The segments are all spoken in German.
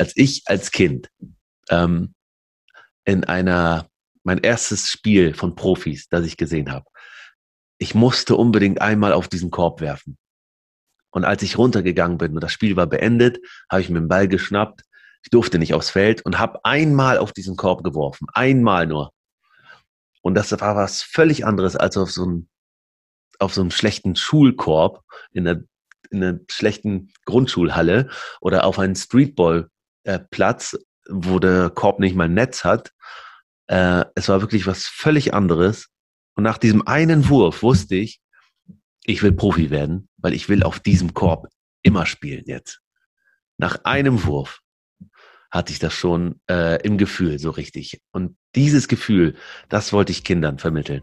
als ich als Kind ähm, in einer, mein erstes Spiel von Profis, das ich gesehen habe, ich musste unbedingt einmal auf diesen Korb werfen. Und als ich runtergegangen bin und das Spiel war beendet, habe ich mir den Ball geschnappt. Ich durfte nicht aufs Feld und habe einmal auf diesen Korb geworfen. Einmal nur. Und das war was völlig anderes als auf so einem, auf so einem schlechten Schulkorb in einer, in einer schlechten Grundschulhalle oder auf einem Streetballplatz, wo der Korb nicht mal Netz hat. Äh, es war wirklich was völlig anderes. Und nach diesem einen Wurf wusste ich, ich will Profi werden, weil ich will auf diesem Korb immer spielen jetzt. Nach einem Wurf hatte ich das schon äh, im Gefühl so richtig. Und dieses Gefühl, das wollte ich Kindern vermitteln.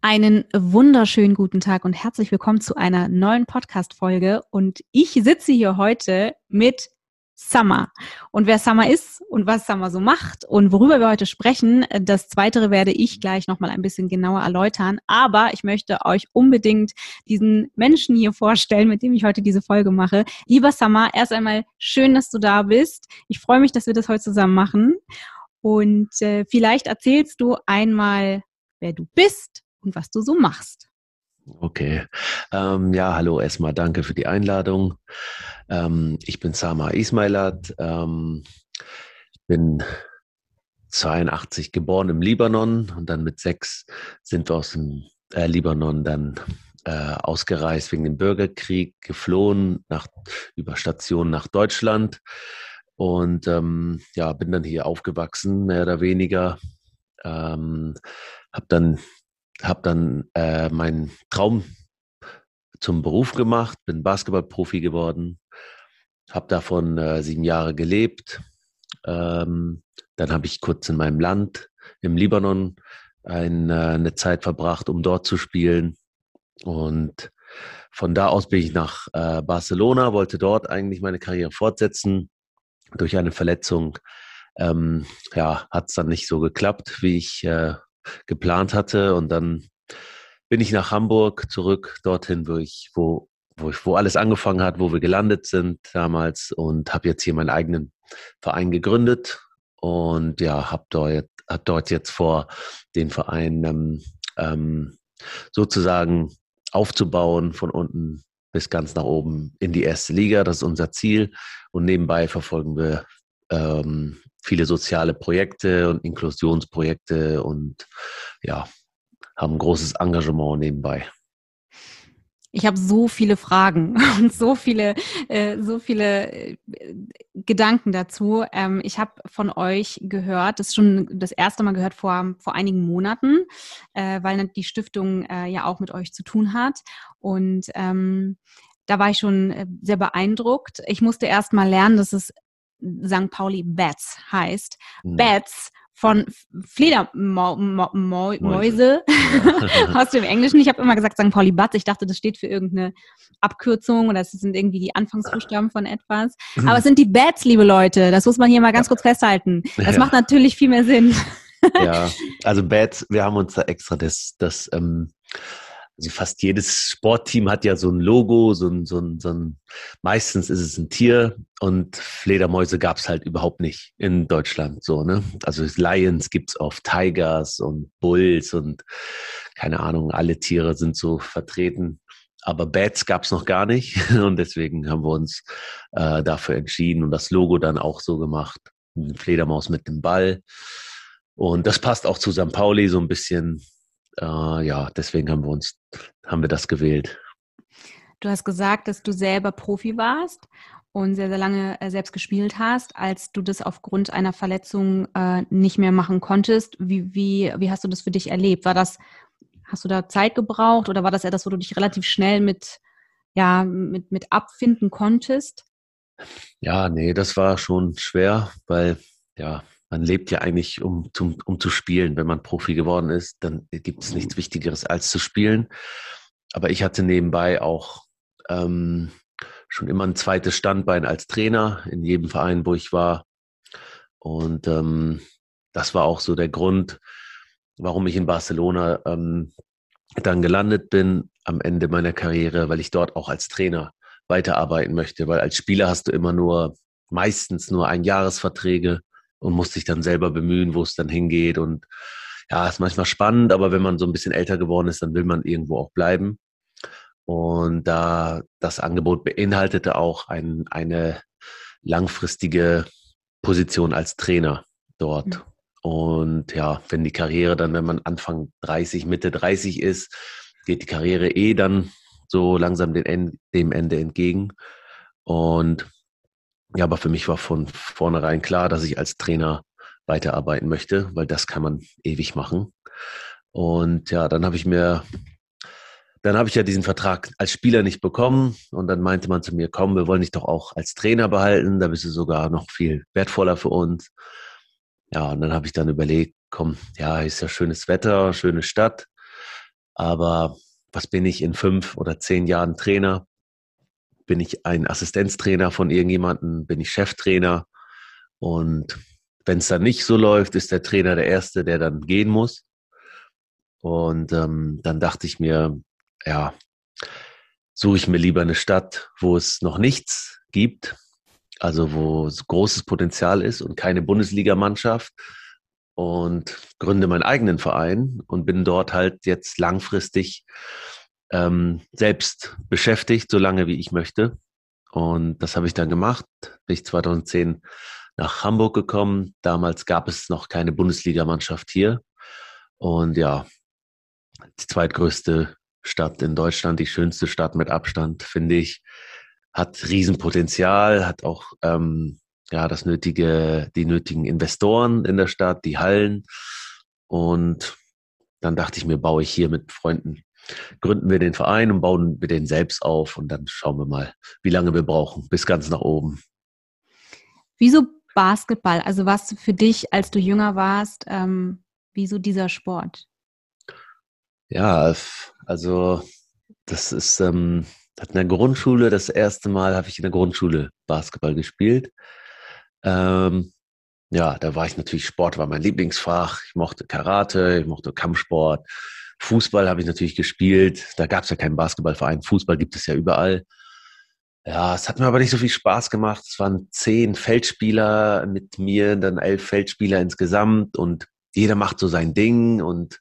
Einen wunderschönen guten Tag und herzlich willkommen zu einer neuen Podcast-Folge. Und ich sitze hier heute mit Summer. Und wer Summer ist und was Summer so macht und worüber wir heute sprechen, das Zweitere werde ich gleich nochmal ein bisschen genauer erläutern. Aber ich möchte euch unbedingt diesen Menschen hier vorstellen, mit dem ich heute diese Folge mache. Lieber Summer, erst einmal schön, dass du da bist. Ich freue mich, dass wir das heute zusammen machen. Und äh, vielleicht erzählst du einmal, wer du bist und was du so machst. Okay. Ähm, ja, hallo erstmal, danke für die Einladung. Ähm, ich bin Sama Ismailat, ähm, bin 82 geboren im Libanon und dann mit sechs sind wir aus dem äh, Libanon dann äh, ausgereist wegen dem Bürgerkrieg, geflohen nach, über Stationen nach Deutschland und ähm, ja, bin dann hier aufgewachsen, mehr oder weniger. Ähm, habe dann habe dann äh, meinen Traum zum Beruf gemacht, bin Basketballprofi geworden, habe davon äh, sieben Jahre gelebt. Ähm, dann habe ich kurz in meinem Land, im Libanon, ein, äh, eine Zeit verbracht, um dort zu spielen. Und von da aus bin ich nach äh, Barcelona, wollte dort eigentlich meine Karriere fortsetzen. Durch eine Verletzung ähm, ja, hat es dann nicht so geklappt, wie ich äh, geplant hatte. Und dann bin ich nach Hamburg zurück, dorthin, wo ich, wo, wo ich, wo alles angefangen hat, wo wir gelandet sind damals und habe jetzt hier meinen eigenen Verein gegründet und ja, habe dort, hab dort jetzt vor, den Verein ähm, ähm, sozusagen aufzubauen von unten bis ganz nach oben in die erste Liga. Das ist unser Ziel. Und nebenbei verfolgen wir ähm, viele soziale Projekte und Inklusionsprojekte und ja, haben großes Engagement nebenbei. Ich habe so viele Fragen und so viele, äh, so viele äh, Gedanken dazu. Ähm, ich habe von euch gehört, das ist schon das erste Mal gehört vor, vor einigen Monaten, äh, weil die Stiftung äh, ja auch mit euch zu tun hat. Und ähm, da war ich schon äh, sehr beeindruckt. Ich musste erst mal lernen, dass es St. Pauli Bats heißt. Mhm. Bats von Fledermäuse aus dem Englischen. Ich habe immer gesagt St. Pauli Bats. Ich dachte, das steht für irgendeine Abkürzung oder es sind irgendwie die Anfangsbuchstaben von etwas. Aber es sind die Bats, liebe Leute. Das muss man hier mal ganz kurz festhalten. Das ja. macht natürlich viel mehr Sinn. ja, also Bats, wir haben uns da extra das, das ähm, also fast jedes Sportteam hat ja so ein Logo, so ein, so ein, so ein meistens ist es ein Tier und Fledermäuse gab es halt überhaupt nicht in Deutschland. So, ne? Also Lions gibt's oft, Tigers und Bulls und keine Ahnung, alle Tiere sind so vertreten. Aber Bats gab's noch gar nicht und deswegen haben wir uns äh, dafür entschieden und das Logo dann auch so gemacht. Fledermaus mit dem Ball. Und das passt auch zu St. Pauli so ein bisschen äh, ja, deswegen haben wir uns, haben wir das gewählt. Du hast gesagt, dass du selber Profi warst und sehr, sehr lange äh, selbst gespielt hast, als du das aufgrund einer Verletzung äh, nicht mehr machen konntest. Wie, wie, wie hast du das für dich erlebt? War das, hast du da Zeit gebraucht oder war das etwas, wo du dich relativ schnell mit, ja, mit, mit abfinden konntest? Ja, nee, das war schon schwer, weil ja, man lebt ja eigentlich, um, zum, um zu spielen. Wenn man Profi geworden ist, dann gibt es nichts Wichtigeres als zu spielen. Aber ich hatte nebenbei auch ähm, schon immer ein zweites Standbein als Trainer in jedem Verein, wo ich war. Und ähm, das war auch so der Grund, warum ich in Barcelona ähm, dann gelandet bin am Ende meiner Karriere, weil ich dort auch als Trainer weiterarbeiten möchte. Weil als Spieler hast du immer nur, meistens nur Einjahresverträge und musst dich dann selber bemühen, wo es dann hingeht. Und ja, ist manchmal spannend, aber wenn man so ein bisschen älter geworden ist, dann will man irgendwo auch bleiben. Und da das Angebot beinhaltete auch ein, eine langfristige Position als Trainer dort. Mhm. Und ja, wenn die Karriere dann, wenn man Anfang 30, Mitte 30 ist, geht die Karriere eh dann so langsam dem Ende entgegen. Und ja, aber für mich war von vornherein klar, dass ich als Trainer weiterarbeiten möchte, weil das kann man ewig machen. Und ja, dann habe ich mir, dann habe ich ja diesen Vertrag als Spieler nicht bekommen und dann meinte man zu mir, komm, wir wollen dich doch auch als Trainer behalten, da bist du sogar noch viel wertvoller für uns. Ja, und dann habe ich dann überlegt, komm, ja, ist ja schönes Wetter, schöne Stadt, aber was bin ich in fünf oder zehn Jahren Trainer? Bin ich ein Assistenztrainer von irgendjemandem? Bin ich Cheftrainer? Und wenn es dann nicht so läuft, ist der Trainer der Erste, der dann gehen muss. Und ähm, dann dachte ich mir, ja, suche ich mir lieber eine Stadt, wo es noch nichts gibt, also wo großes Potenzial ist und keine Bundesligamannschaft und gründe meinen eigenen Verein und bin dort halt jetzt langfristig ähm, selbst beschäftigt, so lange wie ich möchte. Und das habe ich dann gemacht. Bin ich 2010 nach Hamburg gekommen. Damals gab es noch keine Bundesligamannschaft hier. Und ja, die zweitgrößte Stadt in Deutschland, die schönste Stadt mit Abstand, finde ich hat Riesenpotenzial, hat auch ähm, ja das nötige, die nötigen Investoren in der Stadt, die Hallen. Und dann dachte ich mir, baue ich hier mit Freunden, gründen wir den Verein und bauen wir den selbst auf und dann schauen wir mal, wie lange wir brauchen, bis ganz nach oben. Wieso Basketball? Also was für dich, als du jünger warst, ähm, wieso dieser Sport? Ja, also das ist, ähm, in der Grundschule, das erste Mal habe ich in der Grundschule Basketball gespielt. Ähm, ja, da war ich natürlich, Sport war mein Lieblingsfach. Ich mochte Karate, ich mochte Kampfsport. Fußball habe ich natürlich gespielt. Da gab es ja keinen Basketballverein. Fußball gibt es ja überall. Ja, es hat mir aber nicht so viel Spaß gemacht. Es waren zehn Feldspieler mit mir, dann elf Feldspieler insgesamt und jeder macht so sein Ding und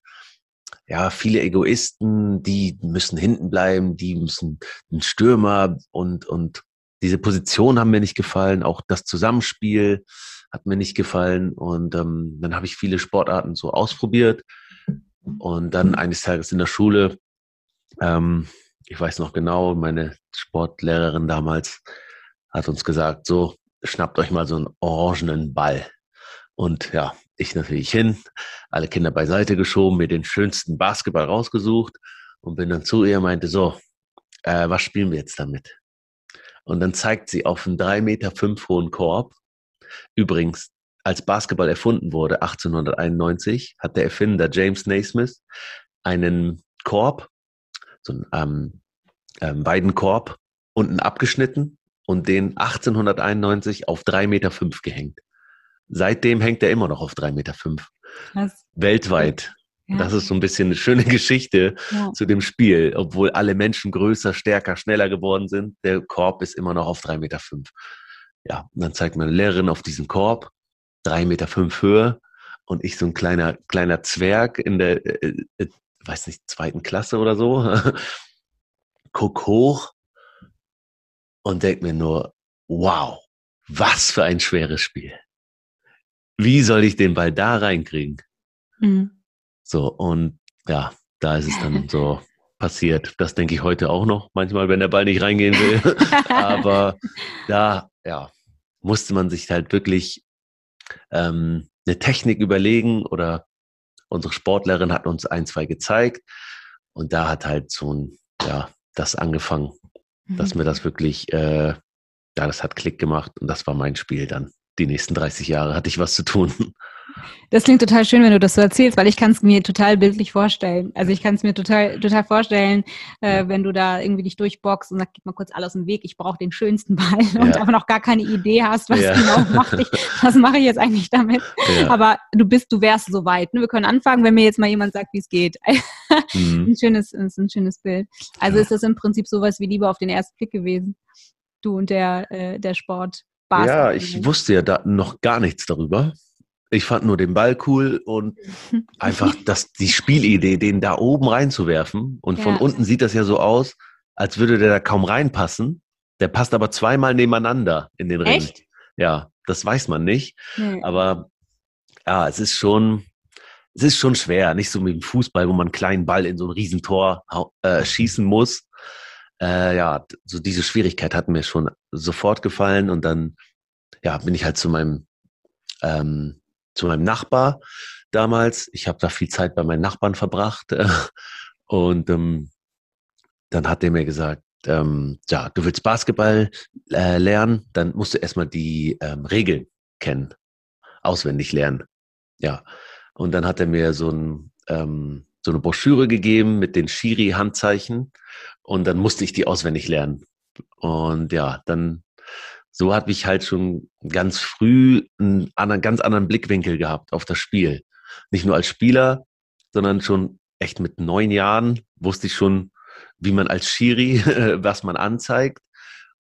ja, viele Egoisten, die müssen hinten bleiben, die müssen ein Stürmer und, und diese Position haben mir nicht gefallen, auch das Zusammenspiel hat mir nicht gefallen und ähm, dann habe ich viele Sportarten so ausprobiert und dann eines Tages in der Schule, ähm, ich weiß noch genau, meine Sportlehrerin damals hat uns gesagt, so schnappt euch mal so einen orangenen Ball. Und ja, ich natürlich hin, alle Kinder beiseite geschoben, mir den schönsten Basketball rausgesucht und bin dann zu ihr meinte, so, äh, was spielen wir jetzt damit? Und dann zeigt sie auf einen drei Meter fünf hohen Korb. Übrigens, als Basketball erfunden wurde, 1891, hat der Erfinder James Naismith einen Korb, so einen ähm, ähm, Weidenkorb, unten abgeschnitten und den 1891 auf drei Meter fünf gehängt. Seitdem hängt er immer noch auf 3,5 Meter. Weltweit. Ja. Das ist so ein bisschen eine schöne Geschichte ja. zu dem Spiel. Obwohl alle Menschen größer, stärker, schneller geworden sind, der Korb ist immer noch auf 3,5 Meter. Ja, und dann zeigt meine Lehrerin auf diesen Korb, 3,5 Meter fünf Höhe und ich so ein kleiner, kleiner Zwerg in der, äh, äh, weiß nicht, zweiten Klasse oder so, guck hoch und denk mir nur, wow, was für ein schweres Spiel wie soll ich den Ball da reinkriegen? Mhm. So, und ja, da ist es dann so passiert. Das denke ich heute auch noch, manchmal, wenn der Ball nicht reingehen will. Aber da, ja, musste man sich halt wirklich ähm, eine Technik überlegen oder unsere Sportlerin hat uns ein, zwei gezeigt. Und da hat halt so ein, ja, das angefangen, mhm. dass mir das wirklich äh, ja, das hat Klick gemacht und das war mein Spiel dann. Die nächsten 30 Jahre hatte ich was zu tun. Das klingt total schön, wenn du das so erzählst, weil ich kann es mir total bildlich vorstellen. Also ich kann es mir total, total vorstellen, äh, wenn du da irgendwie dich durchboxst und sagst, gib mal kurz alles aus dem Weg, ich brauche den schönsten Ball ja. und aber noch gar keine Idee hast, was ja. genau mache ich, was mache ich jetzt eigentlich damit. Ja. Aber du bist, du wärst so weit. Ne? Wir können anfangen, wenn mir jetzt mal jemand sagt, wie es geht. mhm. ein schönes, ist ein schönes Bild. Also ist das im Prinzip sowas wie Liebe auf den ersten Blick gewesen. Du und der, äh, der Sport. Basketball. Ja, ich wusste ja da noch gar nichts darüber. Ich fand nur den Ball cool und einfach das, die Spielidee, den da oben reinzuwerfen. Und ja. von unten sieht das ja so aus, als würde der da kaum reinpassen. Der passt aber zweimal nebeneinander in den Ring. Echt? Ja, das weiß man nicht. Nee. Aber ja, es ist schon, es ist schon schwer. Nicht so wie im Fußball, wo man einen kleinen Ball in so ein Riesentor äh, schießen muss. Äh, ja, so diese Schwierigkeit hat mir schon sofort gefallen und dann ja, bin ich halt zu meinem ähm, zu meinem Nachbar damals. Ich habe da viel Zeit bei meinen Nachbarn verbracht. Äh, und ähm, dann hat er mir gesagt, ähm, ja, du willst Basketball äh, lernen, dann musst du erstmal die ähm, Regeln kennen, auswendig lernen. Ja. Und dann hat er mir so, ein, ähm, so eine Broschüre gegeben mit den Schiri-Handzeichen und dann musste ich die auswendig lernen. Und ja, dann so habe ich halt schon ganz früh einen anderen, ganz anderen Blickwinkel gehabt auf das Spiel. Nicht nur als Spieler, sondern schon echt mit neun Jahren wusste ich schon, wie man als Schiri, was man anzeigt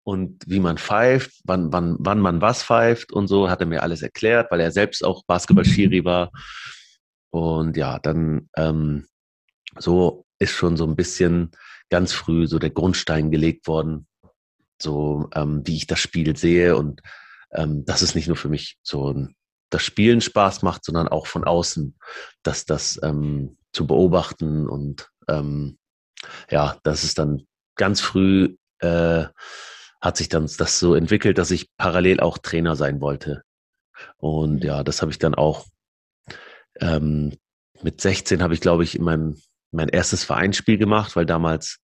und wie man pfeift, wann, wann, wann man was pfeift und so, hat er mir alles erklärt, weil er selbst auch Basketball-Schiri war. Und ja, dann ähm, so ist schon so ein bisschen ganz früh so der Grundstein gelegt worden, so ähm, wie ich das Spiel sehe und ähm, dass es nicht nur für mich so das Spielen Spaß macht, sondern auch von außen, dass das ähm, zu beobachten und ähm, ja, das ist dann ganz früh äh, hat sich dann das so entwickelt, dass ich parallel auch Trainer sein wollte. Und ja, das habe ich dann auch ähm, mit 16 habe ich, glaube ich, in meinem mein erstes Vereinsspiel gemacht, weil damals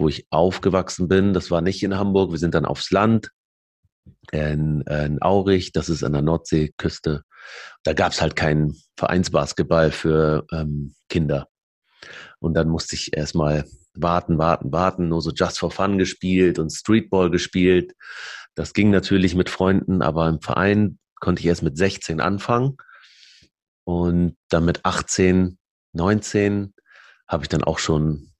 wo ich aufgewachsen bin. Das war nicht in Hamburg. Wir sind dann aufs Land in, in Aurich, das ist an der Nordseeküste. Da gab es halt keinen Vereinsbasketball für ähm, Kinder. Und dann musste ich erstmal warten, warten, warten, nur so Just for Fun gespielt und Streetball gespielt. Das ging natürlich mit Freunden, aber im Verein konnte ich erst mit 16 anfangen. Und dann mit 18, 19 habe ich dann auch schon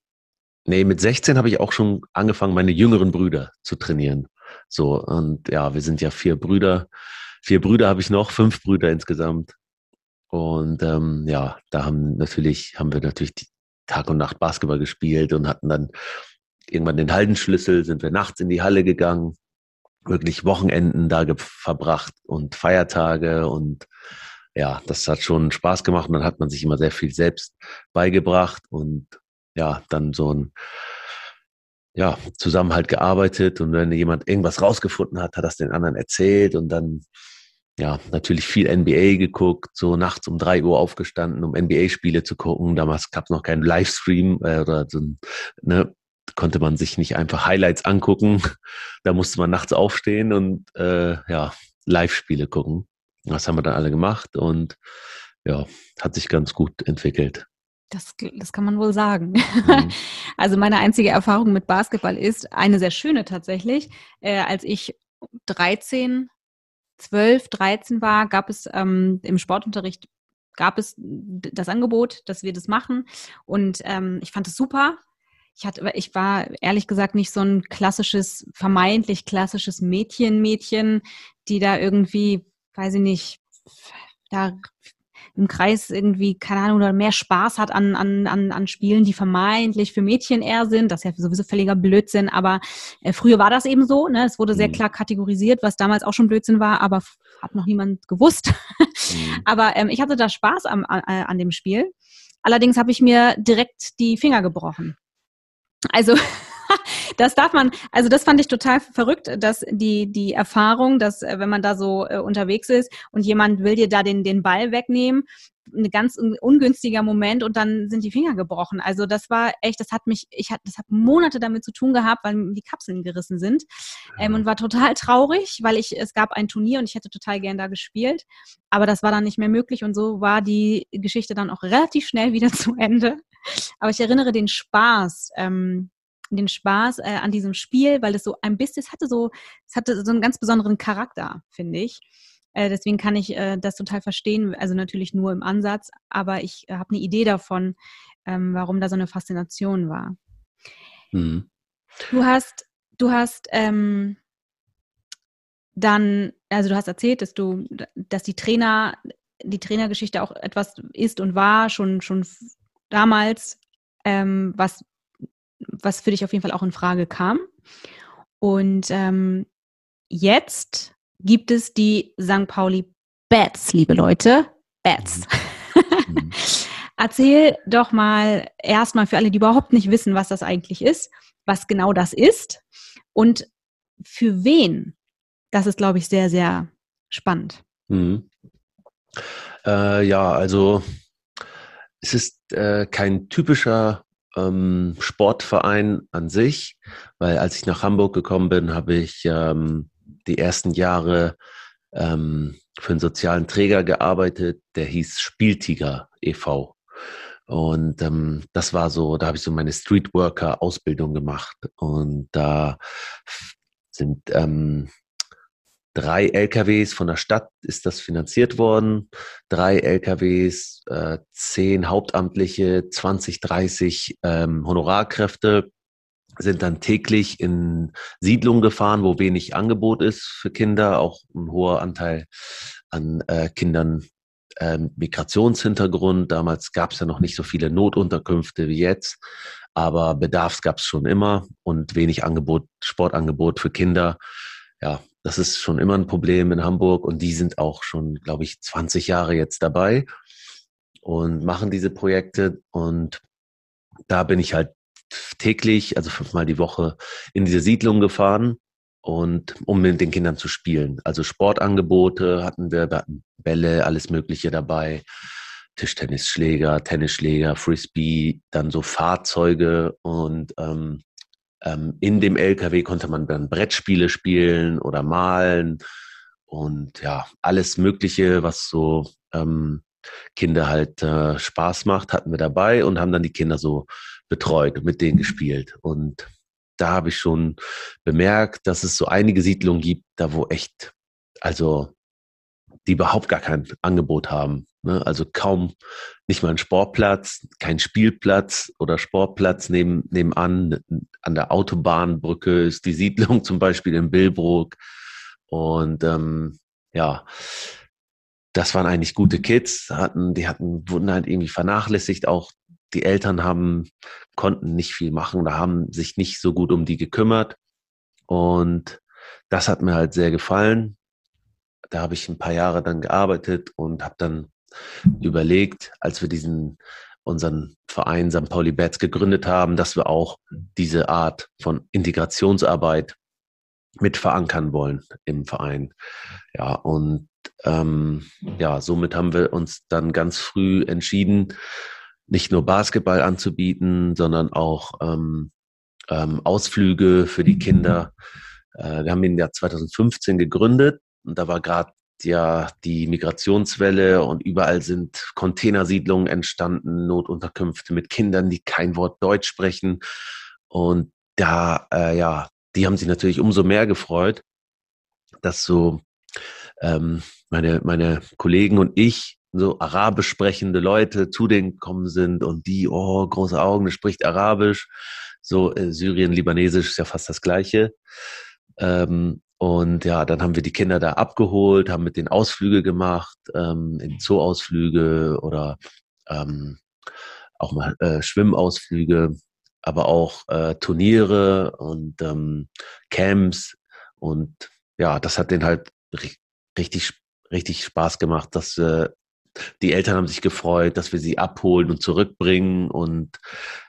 Nee, mit 16 habe ich auch schon angefangen, meine jüngeren Brüder zu trainieren. So, und ja, wir sind ja vier Brüder. Vier Brüder habe ich noch, fünf Brüder insgesamt. Und ähm, ja, da haben natürlich, haben wir natürlich Tag und Nacht Basketball gespielt und hatten dann irgendwann den Haldenschlüssel, sind wir nachts in die Halle gegangen, wirklich Wochenenden da verbracht und Feiertage und ja, das hat schon Spaß gemacht und dann hat man sich immer sehr viel selbst beigebracht und ja, dann so ein ja, zusammen gearbeitet und wenn jemand irgendwas rausgefunden hat, hat das den anderen erzählt und dann ja, natürlich viel NBA geguckt, so nachts um drei Uhr aufgestanden, um NBA-Spiele zu gucken. Damals gab es noch keinen Livestream äh, oder so, ne, konnte man sich nicht einfach Highlights angucken. Da musste man nachts aufstehen und äh, ja, Live-Spiele gucken. Das haben wir dann alle gemacht und ja, hat sich ganz gut entwickelt. Das, das kann man wohl sagen. Mhm. Also meine einzige Erfahrung mit Basketball ist eine sehr schöne tatsächlich. Äh, als ich 13, 12, 13 war, gab es ähm, im Sportunterricht gab es das Angebot, dass wir das machen. Und ähm, ich fand es super. Ich, hatte, ich war ehrlich gesagt nicht so ein klassisches, vermeintlich klassisches Mädchen, Mädchen, die da irgendwie, weiß ich nicht, da im Kreis irgendwie, keine Ahnung, oder mehr Spaß hat an, an, an, an Spielen, die vermeintlich für Mädchen eher sind. Das ist ja sowieso völliger Blödsinn, aber äh, früher war das eben so. Ne? Es wurde sehr mhm. klar kategorisiert, was damals auch schon Blödsinn war, aber hat noch niemand gewusst. Mhm. aber ähm, ich hatte da Spaß am, an, an dem Spiel. Allerdings habe ich mir direkt die Finger gebrochen. Also das darf man, also das fand ich total verrückt, dass die, die Erfahrung, dass äh, wenn man da so äh, unterwegs ist und jemand will dir da den, den Ball wegnehmen, ein ganz ungünstiger Moment und dann sind die Finger gebrochen. Also das war echt, das hat mich, ich hatte, das hat Monate damit zu tun gehabt, weil die Kapseln gerissen sind ähm, und war total traurig, weil ich, es gab ein Turnier und ich hätte total gern da gespielt, aber das war dann nicht mehr möglich und so war die Geschichte dann auch relativ schnell wieder zu Ende. Aber ich erinnere den Spaß, ähm, den Spaß äh, an diesem Spiel, weil es so ein bisschen, es hatte so, es hatte so einen ganz besonderen Charakter, finde ich. Äh, deswegen kann ich äh, das total verstehen, also natürlich nur im Ansatz, aber ich äh, habe eine Idee davon, ähm, warum da so eine Faszination war. Mhm. Du hast, du hast ähm, dann, also du hast erzählt, dass du, dass die Trainer, die Trainergeschichte auch etwas ist und war, schon, schon damals, ähm, was, was für dich auf jeden Fall auch in Frage kam. Und ähm, jetzt gibt es die St. Pauli Bats, liebe Leute. Bats. Mhm. Erzähl doch mal erstmal für alle, die überhaupt nicht wissen, was das eigentlich ist, was genau das ist und für wen. Das ist, glaube ich, sehr, sehr spannend. Mhm. Äh, ja, also es ist äh, kein typischer ähm, Sportverein an sich, weil als ich nach Hamburg gekommen bin, habe ich ähm, die ersten Jahre ähm, für einen sozialen Träger gearbeitet, der hieß Spieltiger e.V. Und ähm, das war so, da habe ich so meine Streetworker-Ausbildung gemacht. Und da sind ähm, drei LKWs von der Stadt ist das finanziert worden. Drei LKWs, äh, zehn Hauptamtliche, 20, 30 ähm, Honorarkräfte sind dann täglich in Siedlungen gefahren, wo wenig Angebot ist für Kinder, auch ein hoher Anteil an äh, Kindern äh, Migrationshintergrund. Damals gab es ja noch nicht so viele Notunterkünfte wie jetzt, aber Bedarfs gab es schon immer und wenig Angebot, Sportangebot für Kinder. Ja, das ist schon immer ein Problem in Hamburg und die sind auch schon, glaube ich, 20 Jahre jetzt dabei und machen diese Projekte und da bin ich halt täglich, also fünfmal die Woche, in diese Siedlung gefahren und um mit den Kindern zu spielen. Also Sportangebote hatten wir, wir hatten Bälle, alles Mögliche dabei, Tischtennisschläger, Tennisschläger, Frisbee, dann so Fahrzeuge und ähm, ähm, in dem LKW konnte man dann Brettspiele spielen oder malen und ja, alles Mögliche, was so ähm, Kinder halt äh, Spaß macht, hatten wir dabei und haben dann die Kinder so betreut und mit denen gespielt. Und da habe ich schon bemerkt, dass es so einige Siedlungen gibt, da wo echt, also die überhaupt gar kein Angebot haben. Ne? Also kaum nicht mal ein Sportplatz, kein Spielplatz oder Sportplatz neben, nebenan. An der Autobahnbrücke ist die Siedlung zum Beispiel in Billbrook. Und ähm, ja, das waren eigentlich gute Kids, hatten, die hatten, wurden halt irgendwie vernachlässigt, auch die Eltern haben, konnten nicht viel machen oder haben sich nicht so gut um die gekümmert. Und das hat mir halt sehr gefallen. Da habe ich ein paar Jahre dann gearbeitet und habe dann überlegt, als wir diesen unseren Verein St. Pauli Bats gegründet haben, dass wir auch diese Art von Integrationsarbeit mit verankern wollen im Verein. Ja, und ähm, ja, somit haben wir uns dann ganz früh entschieden, nicht nur Basketball anzubieten, sondern auch ähm, ähm, Ausflüge für die Kinder. Äh, wir haben ihn ja 2015 gegründet und da war gerade ja die Migrationswelle und überall sind Containersiedlungen entstanden, Notunterkünfte mit Kindern, die kein Wort Deutsch sprechen. Und da, äh, ja, die haben sich natürlich umso mehr gefreut, dass so ähm, meine, meine Kollegen und ich so arabisch sprechende Leute zu denen gekommen sind und die, oh, große Augen, das spricht Arabisch. So äh, Syrien, Libanesisch ist ja fast das Gleiche. Ähm, und ja, dann haben wir die Kinder da abgeholt, haben mit den Ausflüge gemacht, ähm, in Zooausflüge oder ähm, auch mal äh, Schwimmausflüge, aber auch äh, Turniere und ähm, Camps. Und ja, das hat denen halt richtig, richtig Spaß gemacht, dass wir die Eltern haben sich gefreut, dass wir sie abholen und zurückbringen. Und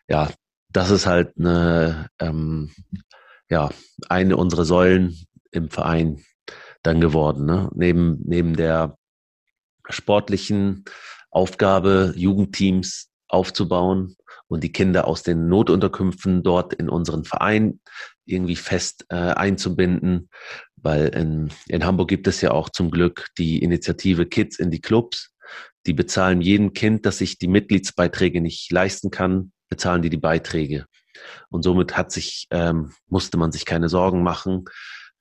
ja, das ist halt eine, ähm, ja, eine unserer Säulen im Verein dann geworden. Ne? Neben, neben der sportlichen Aufgabe, Jugendteams aufzubauen und die Kinder aus den Notunterkünften dort in unseren Verein irgendwie fest äh, einzubinden, weil in, in Hamburg gibt es ja auch zum Glück die Initiative Kids in die Clubs. Die bezahlen jedem Kind, das sich die Mitgliedsbeiträge nicht leisten kann, bezahlen die die Beiträge. Und somit hat sich, ähm, musste man sich keine Sorgen machen,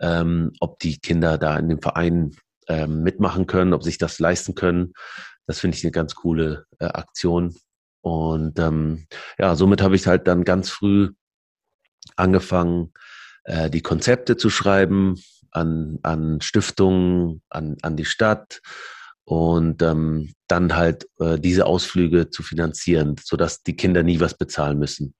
ähm, ob die Kinder da in dem Verein ähm, mitmachen können, ob sich das leisten können. Das finde ich eine ganz coole äh, Aktion. Und ähm, ja, somit habe ich halt dann ganz früh angefangen, äh, die Konzepte zu schreiben an, an Stiftungen, an, an die Stadt und ähm, dann halt äh, diese Ausflüge zu finanzieren, sodass die Kinder nie was bezahlen müssen.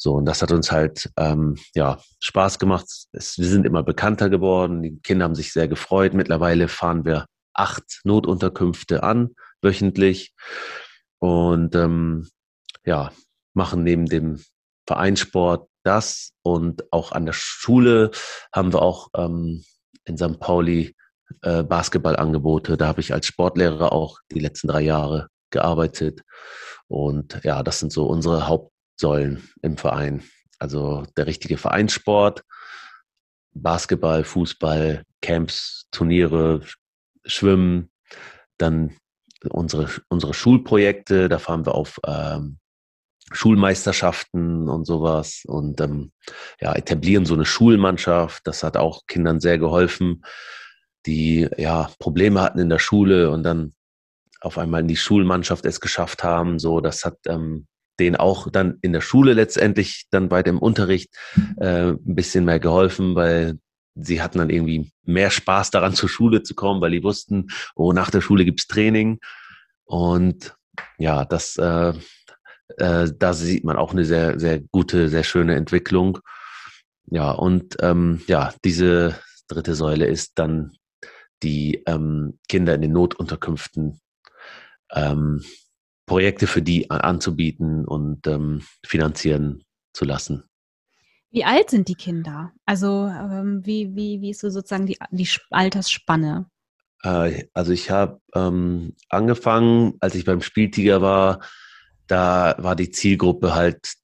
So, und das hat uns halt ähm, ja, Spaß gemacht. Es, wir sind immer bekannter geworden. Die Kinder haben sich sehr gefreut. Mittlerweile fahren wir acht Notunterkünfte an, wöchentlich. Und ähm, ja, machen neben dem Vereinssport das. Und auch an der Schule haben wir auch ähm, in St. Pauli äh, Basketballangebote. Da habe ich als Sportlehrer auch die letzten drei Jahre gearbeitet. Und ja, das sind so unsere Haupt Säulen im Verein. Also der richtige Vereinssport, Basketball, Fußball, Camps, Turniere, Schwimmen, dann unsere, unsere Schulprojekte, da fahren wir auf ähm, Schulmeisterschaften und sowas und ähm, ja, etablieren so eine Schulmannschaft. Das hat auch Kindern sehr geholfen, die ja Probleme hatten in der Schule und dann auf einmal in die Schulmannschaft es geschafft haben. So, das hat ähm, denen auch dann in der Schule letztendlich dann bei dem Unterricht äh, ein bisschen mehr geholfen, weil sie hatten dann irgendwie mehr Spaß daran, zur Schule zu kommen, weil die wussten, oh, nach der Schule gibt's Training. Und ja, das, äh, äh, da sieht man auch eine sehr, sehr gute, sehr schöne Entwicklung. Ja, und ähm, ja, diese dritte Säule ist dann die ähm, Kinder in den Notunterkünften ähm, Projekte für die anzubieten und ähm, finanzieren zu lassen. Wie alt sind die Kinder? Also ähm, wie, wie, wie ist so sozusagen die, die Altersspanne? Äh, also ich habe ähm, angefangen, als ich beim Spieltiger war, da war die Zielgruppe halt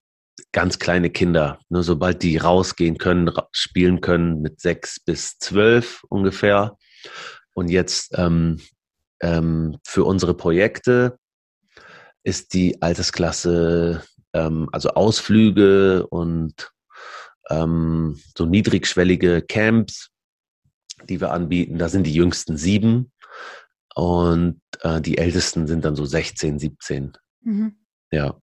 ganz kleine Kinder. Nur sobald die rausgehen können, ra spielen können mit sechs bis zwölf ungefähr. Und jetzt ähm, ähm, für unsere Projekte ist die Altersklasse, ähm, also Ausflüge und ähm, so niedrigschwellige Camps, die wir anbieten. Da sind die jüngsten sieben und äh, die ältesten sind dann so 16, 17. Mhm. Ja.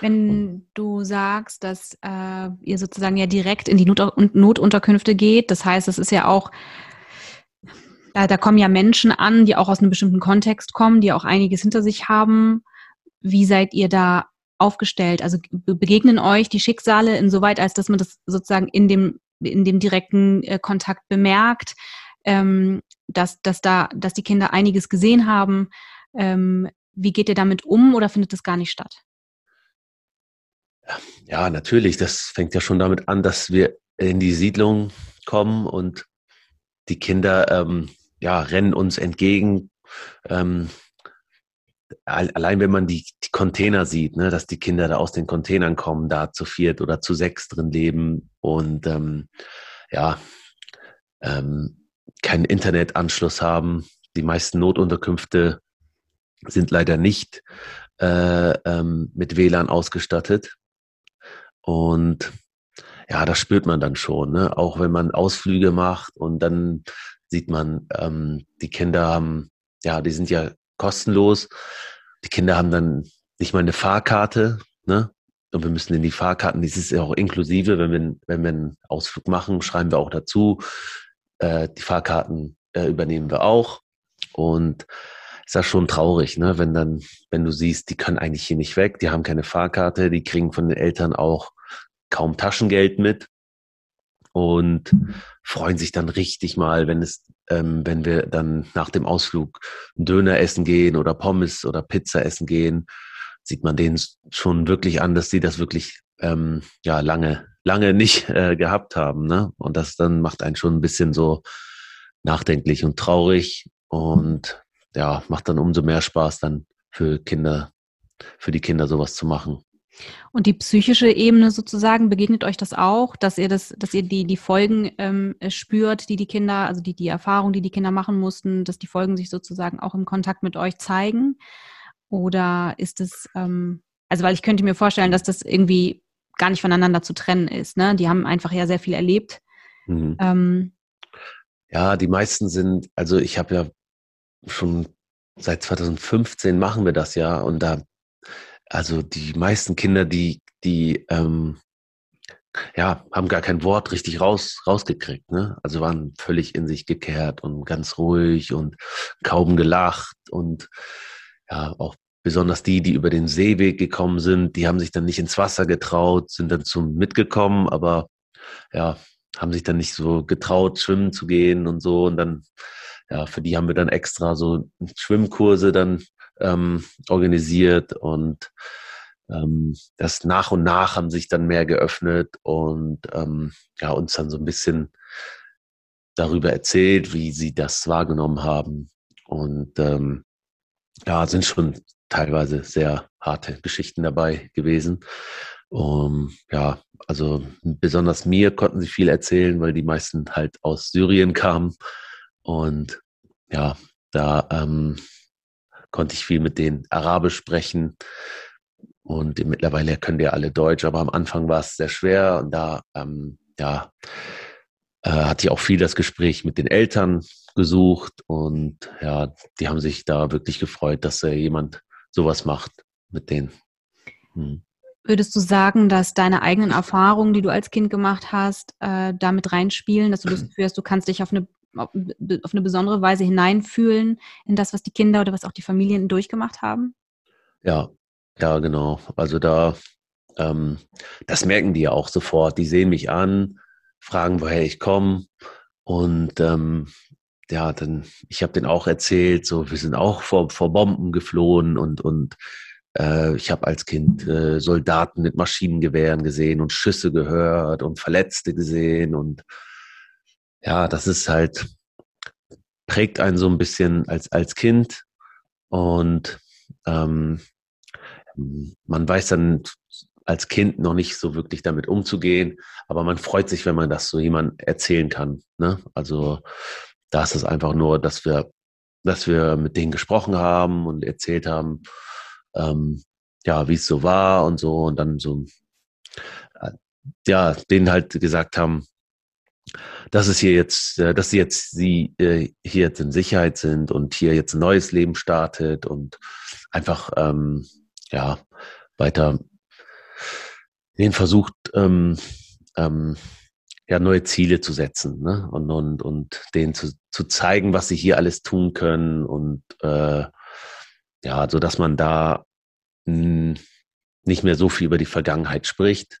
Wenn du sagst, dass äh, ihr sozusagen ja direkt in die Not Notunterkünfte geht, das heißt, es ist ja auch, da, da kommen ja Menschen an, die auch aus einem bestimmten Kontext kommen, die auch einiges hinter sich haben. Wie seid ihr da aufgestellt? Also begegnen euch die Schicksale insoweit, als dass man das sozusagen in dem, in dem direkten äh, Kontakt bemerkt, ähm, dass, dass da, dass die Kinder einiges gesehen haben. Ähm, wie geht ihr damit um oder findet das gar nicht statt? Ja, natürlich. Das fängt ja schon damit an, dass wir in die Siedlung kommen und die Kinder ähm, ja, rennen uns entgegen. Ähm, allein wenn man die, die Container sieht, ne, dass die Kinder da aus den Containern kommen, da zu viert oder zu sechs drin leben und ähm, ja, ähm, keinen Internetanschluss haben. Die meisten Notunterkünfte sind leider nicht äh, ähm, mit WLAN ausgestattet. Und ja, das spürt man dann schon, ne? auch wenn man Ausflüge macht und dann sieht man, ähm, die Kinder haben, ja, die sind ja kostenlos. Die Kinder haben dann nicht mal eine Fahrkarte, ne? Und wir müssen in die Fahrkarten, das ist ja auch inklusive, wenn wir, wenn wir einen Ausflug machen, schreiben wir auch dazu. Äh, die Fahrkarten äh, übernehmen wir auch. Und ist das schon traurig, ne? Wenn dann, wenn du siehst, die können eigentlich hier nicht weg, die haben keine Fahrkarte, die kriegen von den Eltern auch kaum Taschengeld mit und freuen sich dann richtig mal, wenn es, ähm, wenn wir dann nach dem Ausflug Döner essen gehen oder Pommes oder Pizza essen gehen, sieht man denen schon wirklich an, dass sie das wirklich ähm, ja lange, lange nicht äh, gehabt haben. Ne? Und das dann macht einen schon ein bisschen so nachdenklich und traurig. Und ja, macht dann umso mehr Spaß, dann für Kinder, für die Kinder sowas zu machen. Und die psychische Ebene sozusagen, begegnet euch das auch, dass ihr das, dass ihr die, die Folgen ähm, spürt, die die Kinder, also die, die Erfahrung, die die Kinder machen mussten, dass die Folgen sich sozusagen auch im Kontakt mit euch zeigen? Oder ist es, ähm, also weil ich könnte mir vorstellen, dass das irgendwie gar nicht voneinander zu trennen ist. Ne? Die haben einfach ja sehr viel erlebt. Mhm. Ähm, ja, die meisten sind, also ich habe ja schon seit 2015 machen wir das ja und da also die meisten Kinder, die, die ähm, ja, haben gar kein Wort richtig raus, rausgekriegt, ne? Also waren völlig in sich gekehrt und ganz ruhig und kaum gelacht und ja, auch besonders die, die über den Seeweg gekommen sind, die haben sich dann nicht ins Wasser getraut, sind dann zum mitgekommen, aber ja, haben sich dann nicht so getraut, schwimmen zu gehen und so. Und dann, ja, für die haben wir dann extra so Schwimmkurse dann ähm, organisiert und ähm, das nach und nach haben sich dann mehr geöffnet und ähm, ja, uns dann so ein bisschen darüber erzählt, wie sie das wahrgenommen haben. Und ähm, ja, sind schon teilweise sehr harte Geschichten dabei gewesen. Um, ja, also besonders mir konnten sie viel erzählen, weil die meisten halt aus Syrien kamen. Und ja, da ähm, konnte ich viel mit denen Arabisch sprechen. Und mittlerweile können die alle Deutsch, aber am Anfang war es sehr schwer. Und da, ähm, ja, äh, hatte ich auch viel das Gespräch mit den Eltern gesucht. Und ja, die haben sich da wirklich gefreut, dass äh, jemand sowas macht mit denen. Hm. Würdest du sagen, dass deine eigenen Erfahrungen, die du als Kind gemacht hast, äh, damit reinspielen, dass du das Gefühl hast, du kannst dich auf eine auf eine besondere Weise hineinfühlen in das, was die Kinder oder was auch die Familien durchgemacht haben? Ja, ja, genau. Also da, ähm, das merken die ja auch sofort. Die sehen mich an, fragen, woher ich komme. Und ähm, ja, dann, ich habe denen auch erzählt, so, wir sind auch vor, vor Bomben geflohen und, und äh, ich habe als Kind äh, Soldaten mit Maschinengewehren gesehen und Schüsse gehört und Verletzte gesehen und ja, das ist halt, prägt einen so ein bisschen als, als Kind und ähm, man weiß dann als Kind noch nicht so wirklich damit umzugehen, aber man freut sich, wenn man das so jemand erzählen kann. Ne? Also da ist es einfach nur, dass wir, dass wir mit denen gesprochen haben und erzählt haben, ähm, ja, wie es so war und so und dann so, äh, ja, denen halt gesagt haben, dass es hier jetzt, äh, dass sie jetzt sie äh, hier jetzt in Sicherheit sind und hier jetzt ein neues Leben startet und einfach ähm, ja weiter den versucht ähm, ähm, ja neue Ziele zu setzen ne? und und und denen zu, zu zeigen, was sie hier alles tun können und äh, ja, so dass man da mh, hm, nicht mehr so viel über die Vergangenheit spricht.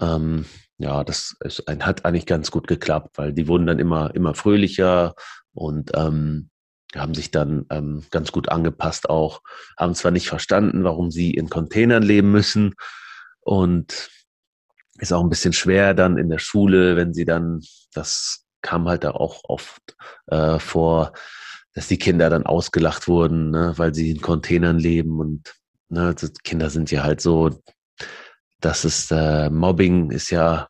Ähm, ja, das ist, hat eigentlich ganz gut geklappt, weil die wurden dann immer, immer fröhlicher und ähm, haben sich dann ähm, ganz gut angepasst auch, haben zwar nicht verstanden, warum sie in Containern leben müssen und ist auch ein bisschen schwer dann in der Schule, wenn sie dann, das kam halt da auch oft äh, vor, dass die Kinder dann ausgelacht wurden, ne, weil sie in Containern leben und ne, Kinder sind ja halt so, das ist äh, Mobbing ist ja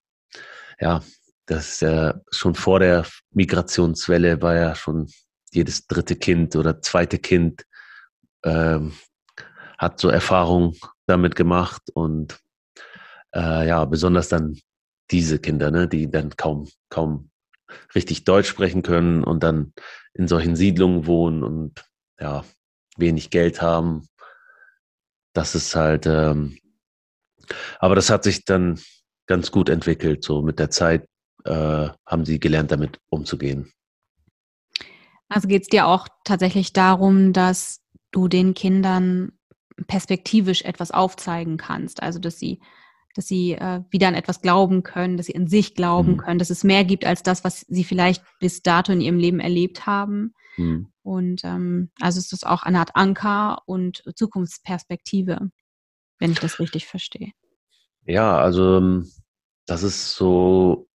ja, das äh, schon vor der Migrationswelle war ja schon jedes dritte Kind oder zweite Kind ähm, hat so Erfahrung damit gemacht und äh, ja, besonders dann diese Kinder, ne, die dann kaum, kaum richtig Deutsch sprechen können und dann in solchen Siedlungen wohnen und ja, wenig Geld haben. Das ist halt, ähm, aber das hat sich dann ganz gut entwickelt. So mit der Zeit äh, haben sie gelernt, damit umzugehen. Also geht es dir auch tatsächlich darum, dass du den Kindern perspektivisch etwas aufzeigen kannst, also dass sie, dass sie äh, wieder an etwas glauben können, dass sie an sich glauben mhm. können, dass es mehr gibt als das, was sie vielleicht bis dato in ihrem Leben erlebt haben. Mhm. Und ähm, also ist das auch eine Art Anker und Zukunftsperspektive, wenn ich das richtig verstehe. Ja, also ähm, das ist so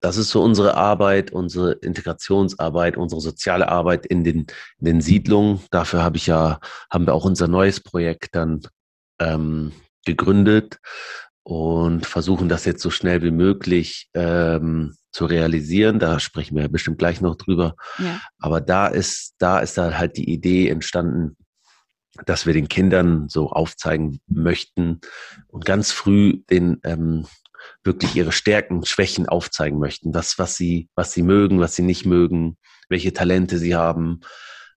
das ist so unsere Arbeit, unsere Integrationsarbeit, unsere soziale Arbeit in den, in den Siedlungen. Dafür habe ich ja, haben wir auch unser neues Projekt dann ähm, gegründet und versuchen das jetzt so schnell wie möglich ähm, zu realisieren. Da sprechen wir bestimmt gleich noch drüber. Ja. Aber da ist, da ist da halt die Idee entstanden, dass wir den Kindern so aufzeigen möchten und ganz früh den ähm, wirklich ihre Stärken, Schwächen aufzeigen möchten, was, was sie, was sie mögen, was sie nicht mögen, welche Talente sie haben.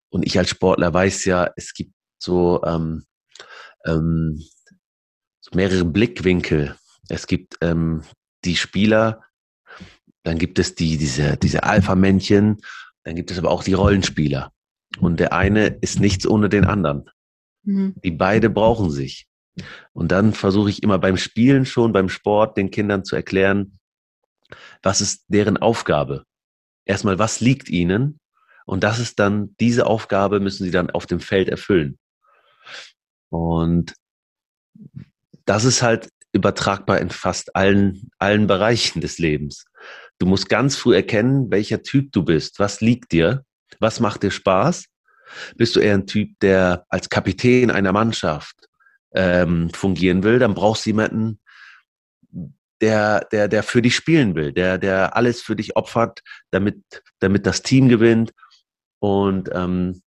Und ich als Sportler weiß ja, es gibt so, ähm, ähm, so mehrere Blickwinkel. Es gibt ähm, die Spieler, dann gibt es die, diese, diese Alpha-Männchen, dann gibt es aber auch die Rollenspieler. Und der eine ist nichts ohne den anderen. Mhm. Die beide brauchen sich. Und dann versuche ich immer beim Spielen schon, beim Sport, den Kindern zu erklären, was ist deren Aufgabe. Erstmal, was liegt ihnen? Und das ist dann, diese Aufgabe müssen sie dann auf dem Feld erfüllen. Und das ist halt übertragbar in fast allen, allen Bereichen des Lebens. Du musst ganz früh erkennen, welcher Typ du bist. Was liegt dir? Was macht dir Spaß? Bist du eher ein Typ, der als Kapitän einer Mannschaft ähm, fungieren will, dann brauchst du jemanden, der, der, der für dich spielen will, der, der alles für dich opfert, damit, damit das Team gewinnt. Und ähm,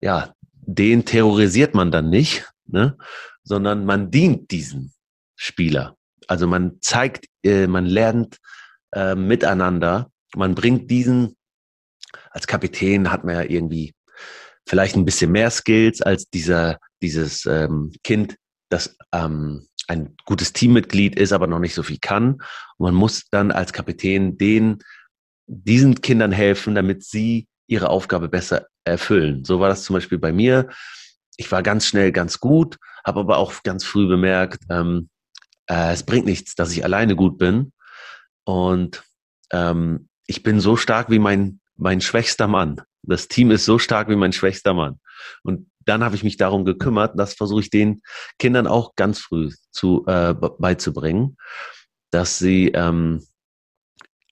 ja, den terrorisiert man dann nicht, ne? sondern man dient diesen Spieler. Also man zeigt, äh, man lernt äh, miteinander, man bringt diesen, als Kapitän hat man ja irgendwie vielleicht ein bisschen mehr Skills als dieser, dieses ähm, Kind, das ähm, ein gutes Teammitglied ist, aber noch nicht so viel kann. Und man muss dann als Kapitän den, diesen Kindern helfen, damit sie ihre Aufgabe besser erfüllen. So war das zum Beispiel bei mir. Ich war ganz schnell ganz gut, habe aber auch ganz früh bemerkt, ähm, äh, es bringt nichts, dass ich alleine gut bin. Und ähm, ich bin so stark wie mein, mein schwächster Mann. Das Team ist so stark wie mein schwächster Mann. Und dann habe ich mich darum gekümmert, das versuche ich den Kindern auch ganz früh zu, äh, beizubringen, dass sie ähm,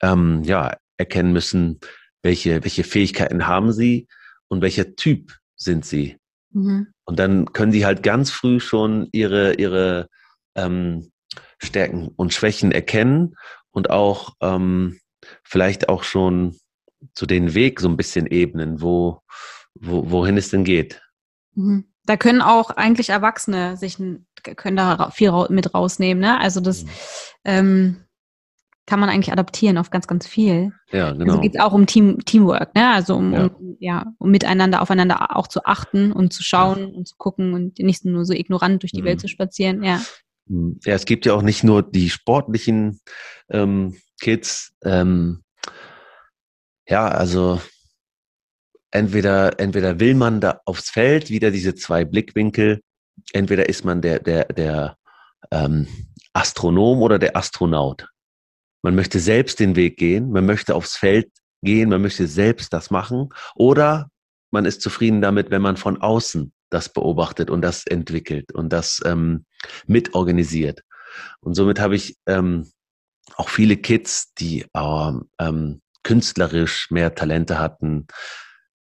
ähm, ja, erkennen müssen, welche, welche Fähigkeiten haben sie und welcher Typ sind sie. Mhm. Und dann können sie halt ganz früh schon ihre, ihre ähm, Stärken und Schwächen erkennen und auch ähm, vielleicht auch schon zu den Weg so ein bisschen ebnen, wo, wo wohin es denn geht. Mhm. Da können auch eigentlich Erwachsene sich können da viel mit rausnehmen, ne? Also das mhm. ähm, kann man eigentlich adaptieren auf ganz, ganz viel. Ja, genau. Also geht es auch um Team, Teamwork, ne? Also um, ja. um, ja, um miteinander aufeinander auch zu achten und zu schauen ja. und zu gucken und nicht nur so ignorant durch die mhm. Welt zu spazieren, ja. Mhm. Ja, es gibt ja auch nicht nur die sportlichen ähm, Kids, ähm, ja, also entweder, entweder will man da aufs Feld wieder diese zwei Blickwinkel, entweder ist man der, der, der ähm, Astronom oder der Astronaut. Man möchte selbst den Weg gehen, man möchte aufs Feld gehen, man möchte selbst das machen oder man ist zufrieden damit, wenn man von außen das beobachtet und das entwickelt und das ähm, mitorganisiert. Und somit habe ich ähm, auch viele Kids, die ähm, künstlerisch mehr Talente hatten,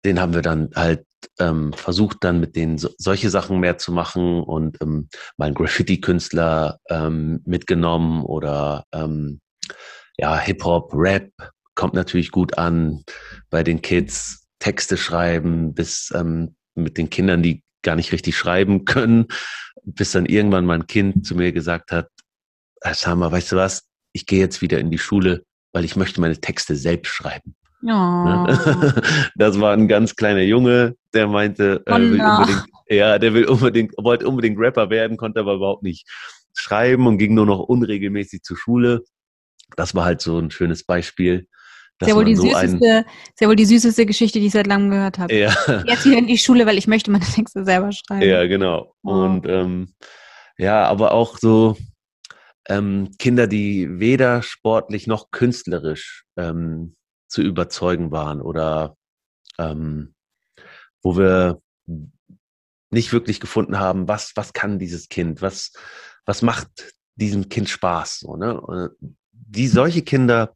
den haben wir dann halt ähm, versucht, dann mit denen so, solche Sachen mehr zu machen und ähm, mal einen Graffiti-Künstler ähm, mitgenommen oder ähm, ja, Hip-Hop, Rap kommt natürlich gut an bei den Kids, Texte schreiben, bis ähm, mit den Kindern, die gar nicht richtig schreiben können, bis dann irgendwann mein Kind zu mir gesagt hat, Sama, weißt du was, ich gehe jetzt wieder in die Schule, weil ich möchte meine Texte selbst schreiben. Oh. Das war ein ganz kleiner Junge, der meinte, oh, will unbedingt, ja, der will unbedingt, wollte unbedingt Rapper werden, konnte aber überhaupt nicht schreiben und ging nur noch unregelmäßig zur Schule. Das war halt so ein schönes Beispiel. Ja, wohl die so süßeste, ist ja wohl die süßeste Geschichte, die ich seit langem gehört habe. Ja. Jetzt wieder in die Schule, weil ich möchte meine Texte selber schreiben. Ja, genau. Oh. Und ähm, ja, aber auch so, ähm, Kinder, die weder sportlich noch künstlerisch ähm, zu überzeugen waren oder ähm, wo wir nicht wirklich gefunden haben, was, was kann dieses Kind, was, was macht diesem Kind Spaß. So, ne? Die solche Kinder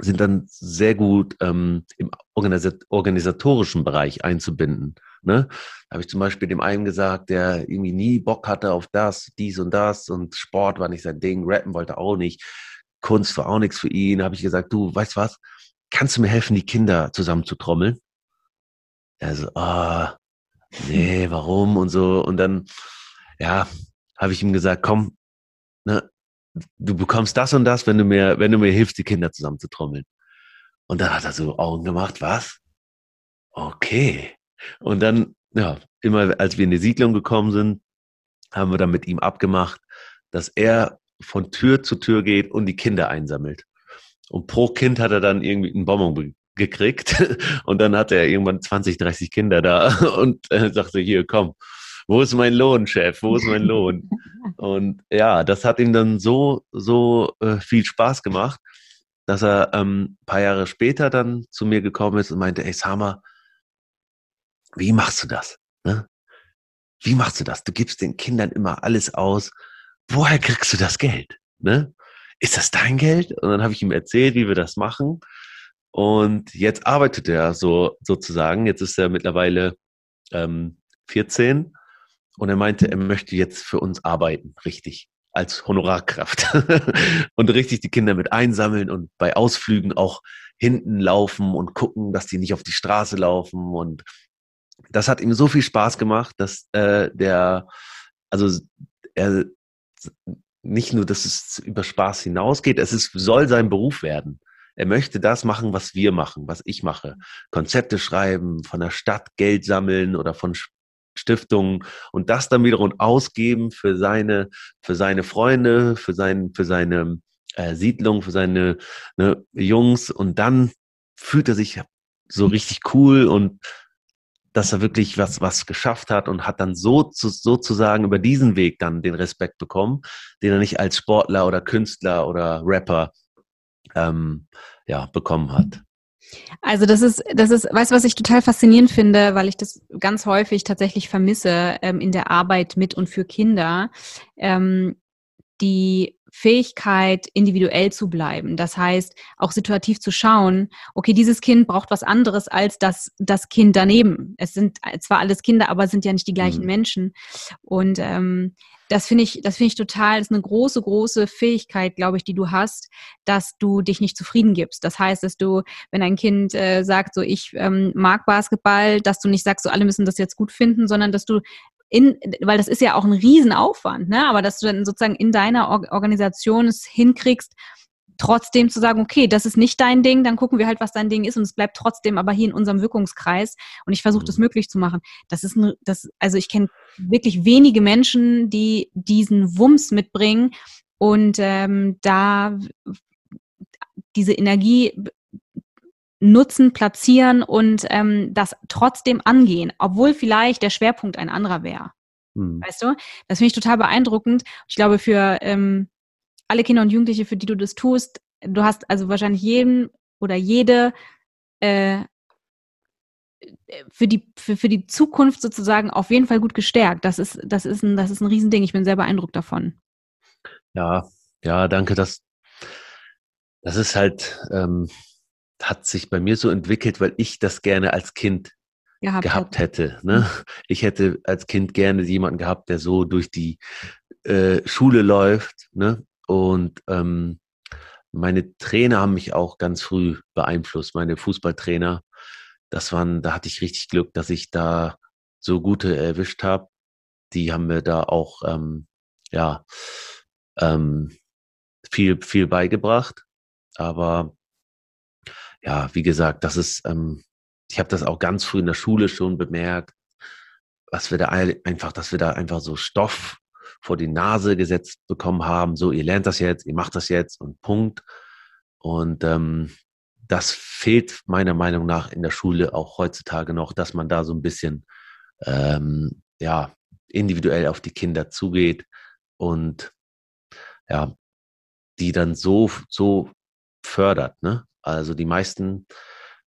sind dann sehr gut ähm, im organisatorischen Bereich einzubinden. Ne? Da habe ich zum Beispiel dem einen gesagt, der irgendwie nie Bock hatte auf das, dies und das und Sport war nicht sein Ding, Rappen wollte auch nicht, Kunst war auch nichts für ihn. Da habe ich gesagt, du, weißt was, kannst du mir helfen, die Kinder zusammen zu trommeln? Er so, ah, nee, warum und so. Und dann, ja, habe ich ihm gesagt, komm, ne, du bekommst das und das, wenn du mir, wenn du mir hilfst, die Kinder zusammen zu trommeln. Und dann hat er so Augen gemacht, was? Okay. Und dann, ja, immer als wir in die Siedlung gekommen sind, haben wir dann mit ihm abgemacht, dass er von Tür zu Tür geht und die Kinder einsammelt. Und pro Kind hat er dann irgendwie einen Bonbon gekriegt. Und dann hatte er irgendwann 20, 30 Kinder da und äh, sagte, hier, komm, wo ist mein Lohn, Chef? Wo ist mein Lohn? Und ja, das hat ihm dann so, so äh, viel Spaß gemacht, dass er ähm, paar Jahre später dann zu mir gekommen ist und meinte, ey Sama, wie machst du das? Ne? Wie machst du das? Du gibst den Kindern immer alles aus. Woher kriegst du das Geld? Ne? Ist das dein Geld? Und dann habe ich ihm erzählt, wie wir das machen. Und jetzt arbeitet er so sozusagen. Jetzt ist er mittlerweile ähm, 14 und er meinte, er möchte jetzt für uns arbeiten, richtig, als Honorarkraft und richtig die Kinder mit einsammeln und bei Ausflügen auch hinten laufen und gucken, dass die nicht auf die Straße laufen. Und das hat ihm so viel Spaß gemacht, dass äh, der, also er nicht nur, dass es über Spaß hinausgeht, es ist, soll sein Beruf werden. Er möchte das machen, was wir machen, was ich mache. Konzepte schreiben, von der Stadt Geld sammeln oder von Stiftungen und das dann wiederum ausgeben für seine, für seine Freunde, für, sein, für seine äh, Siedlung, für seine ne, Jungs und dann fühlt er sich so richtig cool und dass er wirklich was, was geschafft hat und hat dann so zu, sozusagen über diesen Weg dann den Respekt bekommen, den er nicht als Sportler oder Künstler oder Rapper ähm, ja, bekommen hat. Also das ist, das ist, weißt du, was ich total faszinierend finde, weil ich das ganz häufig tatsächlich vermisse ähm, in der Arbeit mit und für Kinder, ähm, die Fähigkeit, individuell zu bleiben. Das heißt, auch situativ zu schauen, okay, dieses Kind braucht was anderes als das, das Kind daneben. Es sind zwar alles Kinder, aber sind ja nicht die gleichen mhm. Menschen. Und ähm, das finde ich, das finde ich total, das ist eine große, große Fähigkeit, glaube ich, die du hast, dass du dich nicht zufrieden gibst. Das heißt, dass du, wenn ein Kind äh, sagt, so ich ähm, mag Basketball, dass du nicht sagst, so alle müssen das jetzt gut finden, sondern dass du in, weil das ist ja auch ein Riesenaufwand, ne? aber dass du dann sozusagen in deiner Organisation es hinkriegst, trotzdem zu sagen, okay, das ist nicht dein Ding, dann gucken wir halt, was dein Ding ist und es bleibt trotzdem aber hier in unserem Wirkungskreis und ich versuche das mhm. möglich zu machen. Das ist ein, das, also ich kenne wirklich wenige Menschen, die diesen Wumms mitbringen und ähm, da diese Energie nutzen, platzieren und ähm, das trotzdem angehen, obwohl vielleicht der Schwerpunkt ein anderer wäre. Hm. Weißt du? Das finde ich total beeindruckend. Ich glaube, für ähm, alle Kinder und Jugendliche, für die du das tust, du hast also wahrscheinlich jeden oder jede äh, für die, für, für die Zukunft sozusagen auf jeden Fall gut gestärkt. Das ist, das ist ein, das ist ein Riesending. Ich bin sehr beeindruckt davon. Ja, ja, danke. Das, das ist halt, ähm, hat sich bei mir so entwickelt, weil ich das gerne als Kind gehabt, gehabt hätte. Ne? Mhm. Ich hätte als Kind gerne jemanden gehabt, der so durch die äh, Schule läuft. Ne? Und ähm, meine Trainer haben mich auch ganz früh beeinflusst, meine Fußballtrainer. Das waren, da hatte ich richtig Glück, dass ich da so gute erwischt habe. Die haben mir da auch ähm, ja ähm, viel viel beigebracht. Aber ja, wie gesagt, das ist, ähm, ich habe das auch ganz früh in der Schule schon bemerkt, was wir da einfach, dass wir da einfach so Stoff vor die Nase gesetzt bekommen haben, so ihr lernt das jetzt, ihr macht das jetzt und Punkt. Und ähm, das fehlt meiner Meinung nach in der Schule auch heutzutage noch, dass man da so ein bisschen ähm, ja individuell auf die Kinder zugeht und ja die dann so so fördert, ne? Also die meisten,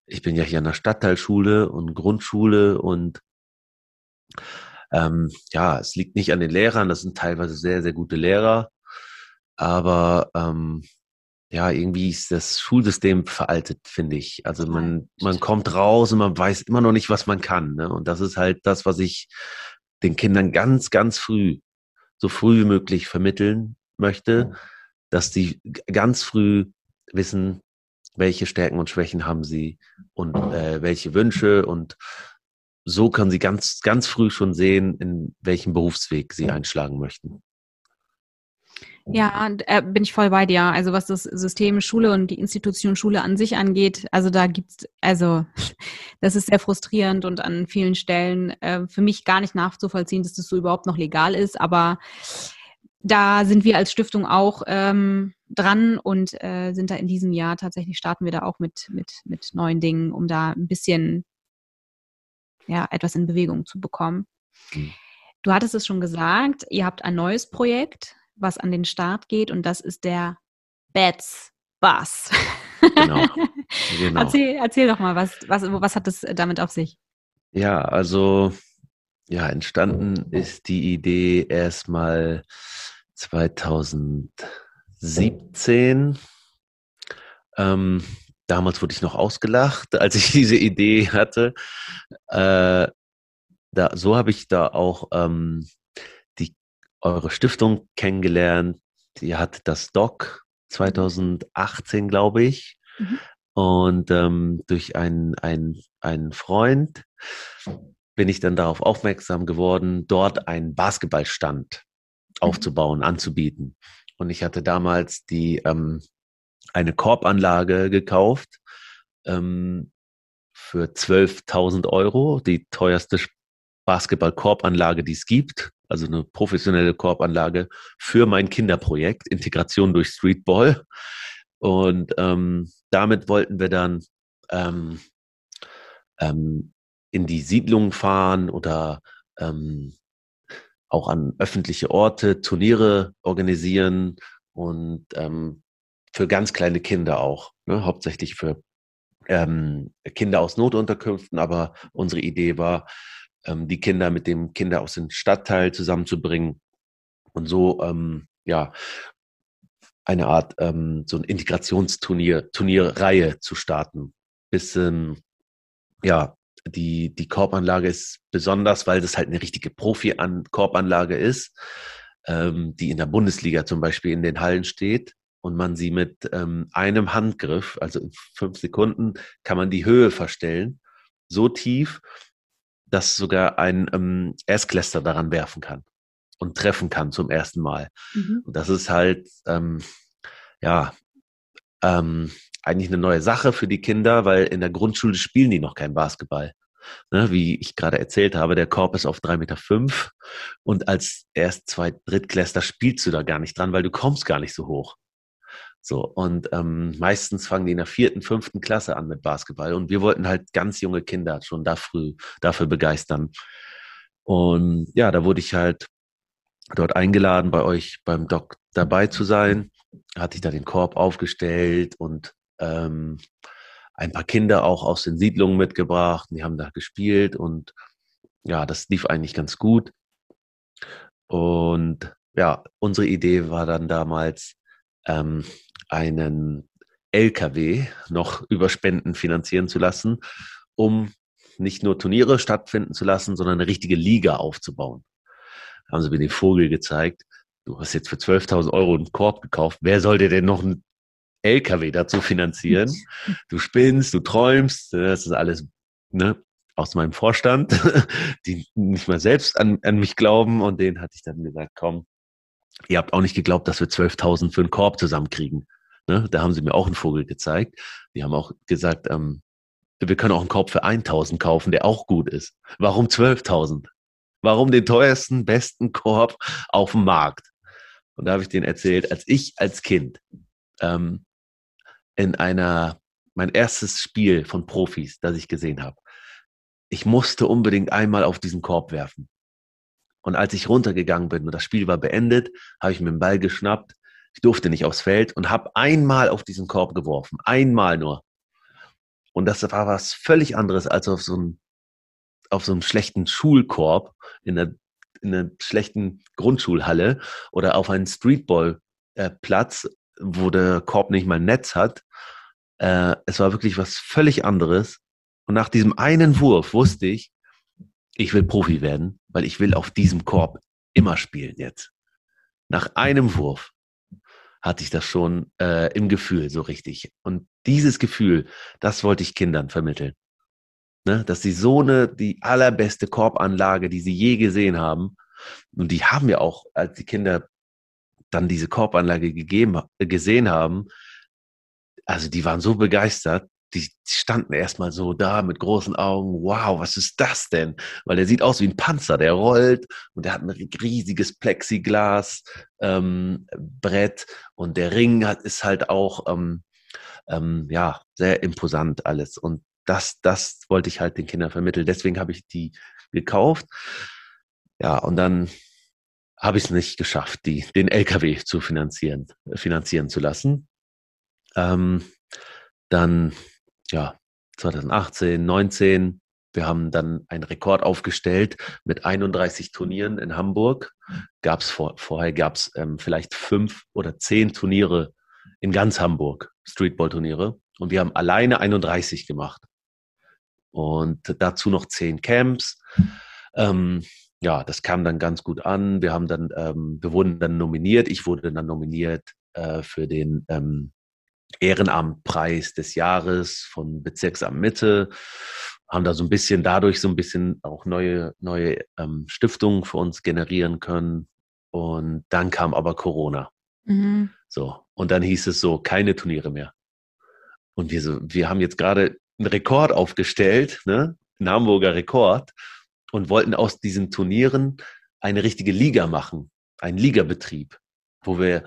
ich bin ja hier an der Stadtteilschule und Grundschule und ähm, ja, es liegt nicht an den Lehrern, das sind teilweise sehr, sehr gute Lehrer, aber ähm, ja, irgendwie ist das Schulsystem veraltet, finde ich. Also man, man kommt raus und man weiß immer noch nicht, was man kann. Ne? Und das ist halt das, was ich den Kindern ganz, ganz früh, so früh wie möglich vermitteln möchte, dass die ganz früh wissen, welche Stärken und Schwächen haben sie und äh, welche Wünsche und so können sie ganz, ganz früh schon sehen, in welchem Berufsweg sie einschlagen möchten. Ja, äh, bin ich voll bei dir. Also was das System Schule und die Institution Schule an sich angeht, also da gibt's, also das ist sehr frustrierend und an vielen Stellen äh, für mich gar nicht nachzuvollziehen, dass das so überhaupt noch legal ist. Aber da sind wir als Stiftung auch ähm, dran und äh, sind da in diesem Jahr tatsächlich starten wir da auch mit mit mit neuen Dingen, um da ein bisschen ja etwas in Bewegung zu bekommen. Mhm. Du hattest es schon gesagt, ihr habt ein neues Projekt was an den Start geht und das ist der Bats Bus. Genau. genau. erzähl, erzähl doch mal, was, was, was hat das damit auf sich? Ja, also ja, entstanden ist die Idee erstmal 2017. Ähm, damals wurde ich noch ausgelacht, als ich diese Idee hatte. Äh, da, so habe ich da auch ähm, eure Stiftung kennengelernt. Ihr hattet das Doc 2018, glaube ich. Mhm. Und ähm, durch einen, einen, einen Freund bin ich dann darauf aufmerksam geworden, dort einen Basketballstand mhm. aufzubauen, anzubieten. Und ich hatte damals die ähm, eine Korbanlage gekauft ähm, für 12.000 Euro, die teuerste Basketball-Korbanlage, die es gibt also eine professionelle Korbanlage für mein Kinderprojekt Integration durch Streetball. Und ähm, damit wollten wir dann ähm, ähm, in die Siedlungen fahren oder ähm, auch an öffentliche Orte Turniere organisieren und ähm, für ganz kleine Kinder auch, ne, hauptsächlich für ähm, Kinder aus Notunterkünften. Aber unsere Idee war, ähm, die Kinder mit dem Kinder aus dem Stadtteil zusammenzubringen und so ähm, ja eine Art ähm, so ein Integrationsturnier Turnierreihe zu starten. Bisschen ja die die Korbanlage ist besonders, weil das halt eine richtige Profi-Korbanlage ist, ähm, die in der Bundesliga zum Beispiel in den Hallen steht und man sie mit ähm, einem Handgriff, also in fünf Sekunden, kann man die Höhe verstellen, so tief, dass sogar ein ähm, Erstklässler daran werfen kann und treffen kann zum ersten Mal. Mhm. Und das ist halt, ähm, ja, ähm, eigentlich eine neue Sache für die Kinder, weil in der Grundschule spielen die noch kein Basketball. Ne, wie ich gerade erzählt habe, der Korb ist auf drei Meter fünf und als erst zwei Drittklässler spielst du da gar nicht dran, weil du kommst gar nicht so hoch. So, und ähm, meistens fangen die in der vierten, fünften Klasse an mit Basketball. Und wir wollten halt ganz junge Kinder schon da früh dafür begeistern. Und ja, da wurde ich halt dort eingeladen, bei euch beim Doc dabei zu sein. Hatte ich da den Korb aufgestellt und ähm, ein paar Kinder auch aus den Siedlungen mitgebracht. Die haben da gespielt und ja, das lief eigentlich ganz gut. Und ja, unsere Idee war dann damals, ähm, einen LKW noch über Spenden finanzieren zu lassen, um nicht nur Turniere stattfinden zu lassen, sondern eine richtige Liga aufzubauen. Da haben sie mir den Vogel gezeigt. Du hast jetzt für 12.000 Euro einen Korb gekauft. Wer soll dir denn noch einen LKW dazu finanzieren? Du spinnst, du träumst. Das ist alles ne, aus meinem Vorstand, die nicht mal selbst an, an mich glauben. Und denen hatte ich dann gesagt, komm, ihr habt auch nicht geglaubt, dass wir 12.000 für einen Korb zusammenkriegen. Ne? Da haben sie mir auch einen Vogel gezeigt. Die haben auch gesagt, ähm, wir können auch einen Korb für 1000 kaufen, der auch gut ist. Warum 12.000? Warum den teuersten, besten Korb auf dem Markt? Und da habe ich denen erzählt, als ich als Kind ähm, in einer, mein erstes Spiel von Profis, das ich gesehen habe, ich musste unbedingt einmal auf diesen Korb werfen. Und als ich runtergegangen bin und das Spiel war beendet, habe ich mir den Ball geschnappt, ich durfte nicht aufs Feld und habe einmal auf diesen Korb geworfen. Einmal nur. Und das war was völlig anderes als auf so einem, auf so einem schlechten Schulkorb in einer, in einer schlechten Grundschulhalle oder auf einen Streetballplatz, wo der Korb nicht mal ein Netz hat. Äh, es war wirklich was völlig anderes. Und nach diesem einen Wurf wusste ich, ich will Profi werden, weil ich will auf diesem Korb immer spielen jetzt. Nach einem Wurf hatte ich das schon äh, im Gefühl so richtig. Und dieses Gefühl, das wollte ich Kindern vermitteln. Ne? Dass sie so eine, die allerbeste Korbanlage, die sie je gesehen haben, und die haben wir auch, als die Kinder dann diese Korbanlage gegeben, gesehen haben, also die waren so begeistert, die standen erstmal so da mit großen Augen. Wow, was ist das denn? Weil der sieht aus wie ein Panzer, der rollt und der hat ein riesiges Plexiglas ähm, Brett und der Ring hat, ist halt auch ähm, ähm, ja sehr imposant alles. Und das, das wollte ich halt den Kindern vermitteln. Deswegen habe ich die gekauft. Ja, und dann habe ich es nicht geschafft, die, den LKW zu finanzieren, finanzieren zu lassen. Ähm, dann, ja, 2018, 19, wir haben dann einen Rekord aufgestellt mit 31 Turnieren in Hamburg. Gab's vor, vorher gab es ähm, vielleicht fünf oder zehn Turniere in ganz Hamburg, Streetball-Turniere. Und wir haben alleine 31 gemacht. Und dazu noch zehn Camps. Ähm, ja, das kam dann ganz gut an. Wir haben dann, ähm, wir wurden dann nominiert. Ich wurde dann nominiert äh, für den ähm, Ehrenamtpreis des Jahres von Bezirksamt Mitte. Haben da so ein bisschen dadurch so ein bisschen auch neue, neue ähm, Stiftungen für uns generieren können. Und dann kam aber Corona. Mhm. So. Und dann hieß es so, keine Turniere mehr. Und wir so, wir haben jetzt gerade einen Rekord aufgestellt, ne? Ein Hamburger Rekord und wollten aus diesen Turnieren eine richtige Liga machen, einen Ligabetrieb, wo wir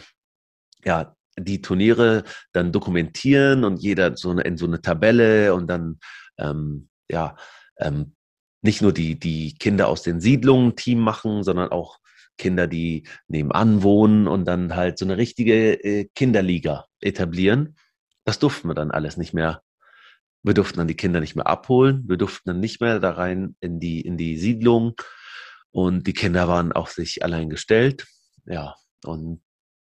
ja die Turniere dann dokumentieren und jeder so eine, in so eine Tabelle und dann ähm, ja ähm, nicht nur die die Kinder aus den Siedlungen Team machen, sondern auch Kinder, die nebenan wohnen und dann halt so eine richtige äh, Kinderliga etablieren. Das durften wir dann alles nicht mehr wir durften dann die Kinder nicht mehr abholen. Wir durften dann nicht mehr da rein in die, in die Siedlung. Und die Kinder waren auf sich allein gestellt. Ja, und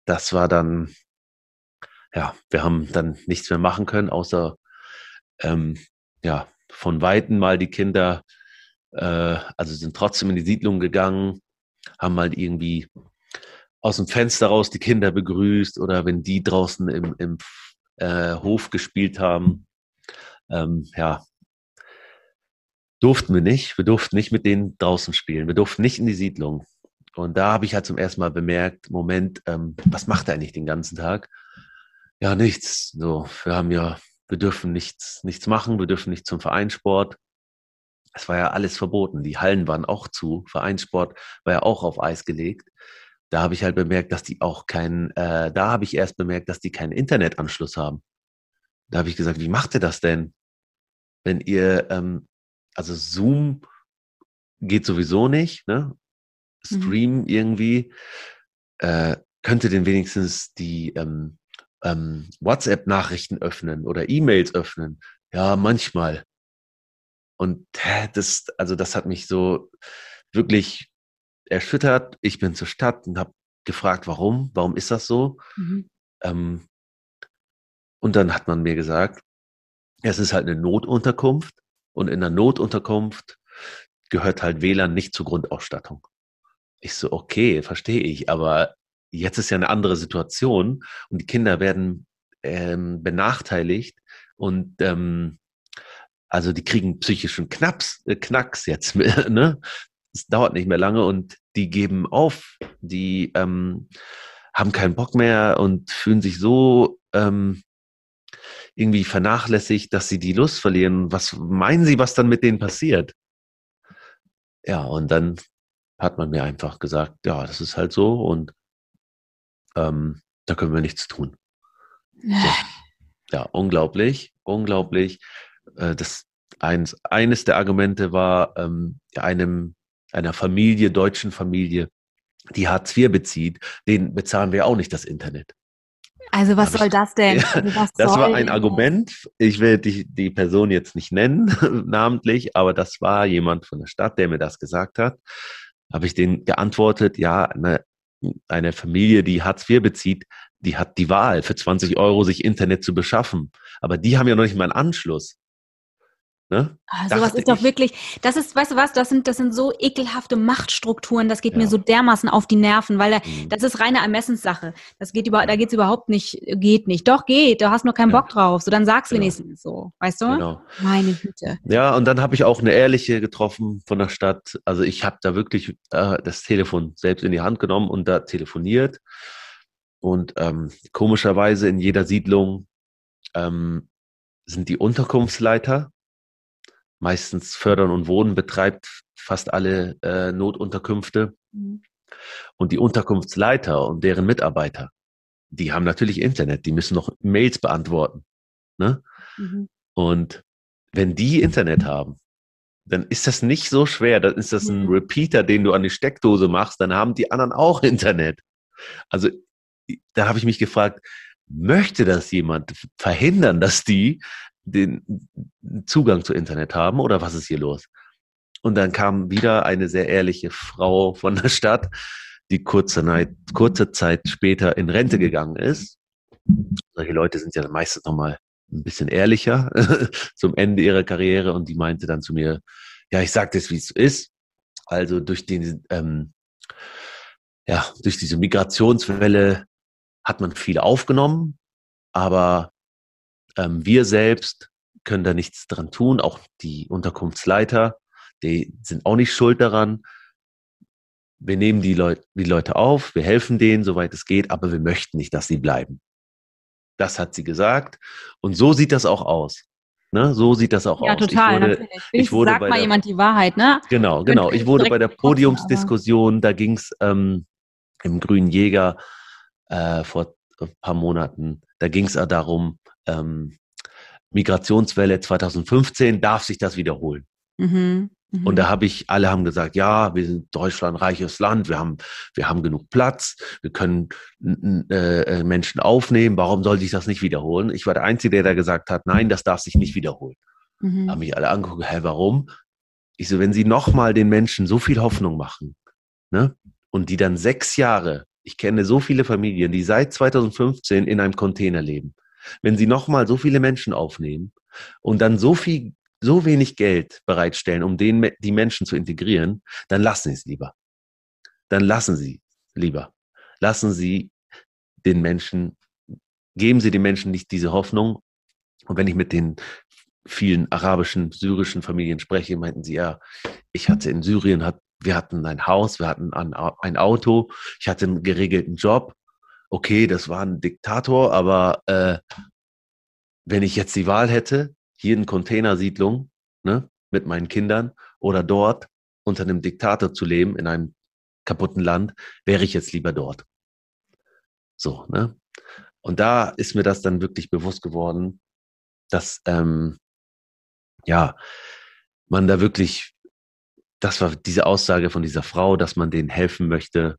das war dann, ja, wir haben dann nichts mehr machen können, außer, ähm, ja, von Weitem mal die Kinder, äh, also sind trotzdem in die Siedlung gegangen, haben mal irgendwie aus dem Fenster raus die Kinder begrüßt oder wenn die draußen im, im äh, Hof gespielt haben, ähm, ja, durften wir nicht. Wir durften nicht mit denen draußen spielen. Wir durften nicht in die Siedlung. Und da habe ich halt zum ersten Mal bemerkt, Moment, ähm, was macht er eigentlich den ganzen Tag? Ja, nichts. So, wir haben ja, wir dürfen nichts, nichts machen, wir dürfen nicht zum Vereinssport. Es war ja alles verboten. Die Hallen waren auch zu. Vereinssport war ja auch auf Eis gelegt. Da habe ich halt bemerkt, dass die auch keinen, äh, da habe ich erst bemerkt, dass die keinen Internetanschluss haben. Da habe ich gesagt, wie macht ihr das denn? Wenn ihr, ähm, also Zoom geht sowieso nicht, ne? Mhm. Stream mhm. irgendwie, äh, könnte denn wenigstens die ähm, ähm, WhatsApp-Nachrichten öffnen oder E-Mails öffnen? Ja, manchmal. Und das, also das hat mich so wirklich erschüttert. Ich bin zur Stadt und habe gefragt, warum? Warum ist das so? Mhm. Ähm, und dann hat man mir gesagt, es ist halt eine Notunterkunft und in der Notunterkunft gehört halt WLAN nicht zur Grundausstattung. Ich so, okay, verstehe ich, aber jetzt ist ja eine andere Situation und die Kinder werden ähm, benachteiligt und ähm, also die kriegen psychischen Knaps, äh, Knacks jetzt, ne? Es dauert nicht mehr lange und die geben auf, die ähm, haben keinen Bock mehr und fühlen sich so ähm, irgendwie vernachlässigt, dass sie die Lust verlieren. Was meinen Sie, was dann mit denen passiert? Ja, und dann hat man mir einfach gesagt, ja, das ist halt so und ähm, da können wir nichts tun. So. Ja, unglaublich, unglaublich. Äh, das eins, eines der Argumente war ähm, einem einer Familie, deutschen Familie, die Hartz IV bezieht, den bezahlen wir auch nicht das Internet. Also was soll das denn? Ja, also das war ein Argument. Ich will die, die Person jetzt nicht nennen, namentlich, aber das war jemand von der Stadt, der mir das gesagt hat. Habe ich den geantwortet, ja, ne, eine Familie, die Hartz IV bezieht, die hat die Wahl, für 20 Euro sich Internet zu beschaffen. Aber die haben ja noch nicht mal einen Anschluss. Ne? Ah, sowas ist doch wirklich, das ist, weißt du was, das sind, das sind so ekelhafte Machtstrukturen, das geht ja. mir so dermaßen auf die Nerven, weil da, mhm. das ist reine Ermessenssache. Das geht über, da geht's überhaupt nicht, geht nicht. Doch, geht, du hast nur keinen ja. Bock drauf. So, dann sag's genau. wenigstens so, weißt du? Genau. Meine Güte. Ja, und dann habe ich auch eine ehrliche getroffen von der Stadt. Also ich habe da wirklich äh, das Telefon selbst in die Hand genommen und da telefoniert. Und ähm, komischerweise in jeder Siedlung ähm, sind die Unterkunftsleiter meistens Fördern und Wohnen betreibt fast alle äh, Notunterkünfte. Mhm. Und die Unterkunftsleiter und deren Mitarbeiter, die haben natürlich Internet, die müssen noch Mails beantworten. Ne? Mhm. Und wenn die Internet haben, dann ist das nicht so schwer. Dann ist das ein. Repeater, den du an die Steckdose machst, dann haben die anderen auch Internet. Also da habe ich mich gefragt, möchte das jemand verhindern, dass die den Zugang zu Internet haben oder was ist hier los? Und dann kam wieder eine sehr ehrliche Frau von der Stadt, die kurze, Zeit, kurze Zeit später in Rente gegangen ist. Solche Leute sind ja meistens nochmal ein bisschen ehrlicher zum Ende ihrer Karriere und die meinte dann zu mir, ja, ich sag das, wie es ist. Also durch den, ähm, ja, durch diese Migrationswelle hat man viel aufgenommen, aber ähm, wir selbst können da nichts dran tun. Auch die Unterkunftsleiter, die sind auch nicht schuld daran. Wir nehmen die, Leut die Leute auf, wir helfen denen, soweit es geht, aber wir möchten nicht, dass sie bleiben. Das hat sie gesagt. Und so sieht das auch aus. Ne? So sieht das auch ja, aus. Ja, total. Ich wurde, natürlich. Ich wurde sagt mal der, jemand die Wahrheit, ne? Genau, genau. Ich wurde bei der Podiumsdiskussion, da ging es ähm, im Grünen Jäger äh, vor paar Monaten, da ging es darum, ähm, Migrationswelle 2015, darf sich das wiederholen? Mhm. Mhm. Und da habe ich, alle haben gesagt, ja, wir sind Deutschland, reiches Land, wir haben, wir haben genug Platz, wir können äh, äh, Menschen aufnehmen, warum soll sich das nicht wiederholen? Ich war der Einzige, der da gesagt hat, nein, das darf sich nicht wiederholen. Mhm. Haben mich alle angeguckt, hä, warum? Ich so, wenn Sie nochmal den Menschen so viel Hoffnung machen, ne, und die dann sechs Jahre, ich kenne so viele Familien, die seit 2015 in einem Container leben, wenn sie nochmal so viele Menschen aufnehmen und dann so viel, so wenig Geld bereitstellen, um den, die Menschen zu integrieren, dann lassen sie es lieber. Dann lassen sie lieber. Lassen sie den Menschen, geben sie den Menschen nicht diese Hoffnung. Und wenn ich mit den vielen arabischen, syrischen Familien spreche, meinten sie, ja, ich hatte in Syrien, hat, wir hatten ein Haus, wir hatten ein, Auto, ich hatte einen geregelten Job okay, das war ein Diktator, aber äh, wenn ich jetzt die Wahl hätte, hier in Containersiedlung ne, mit meinen Kindern oder dort unter einem Diktator zu leben in einem kaputten Land, wäre ich jetzt lieber dort. So, ne? Und da ist mir das dann wirklich bewusst geworden, dass ähm, ja man da wirklich, das war diese Aussage von dieser Frau, dass man denen helfen möchte,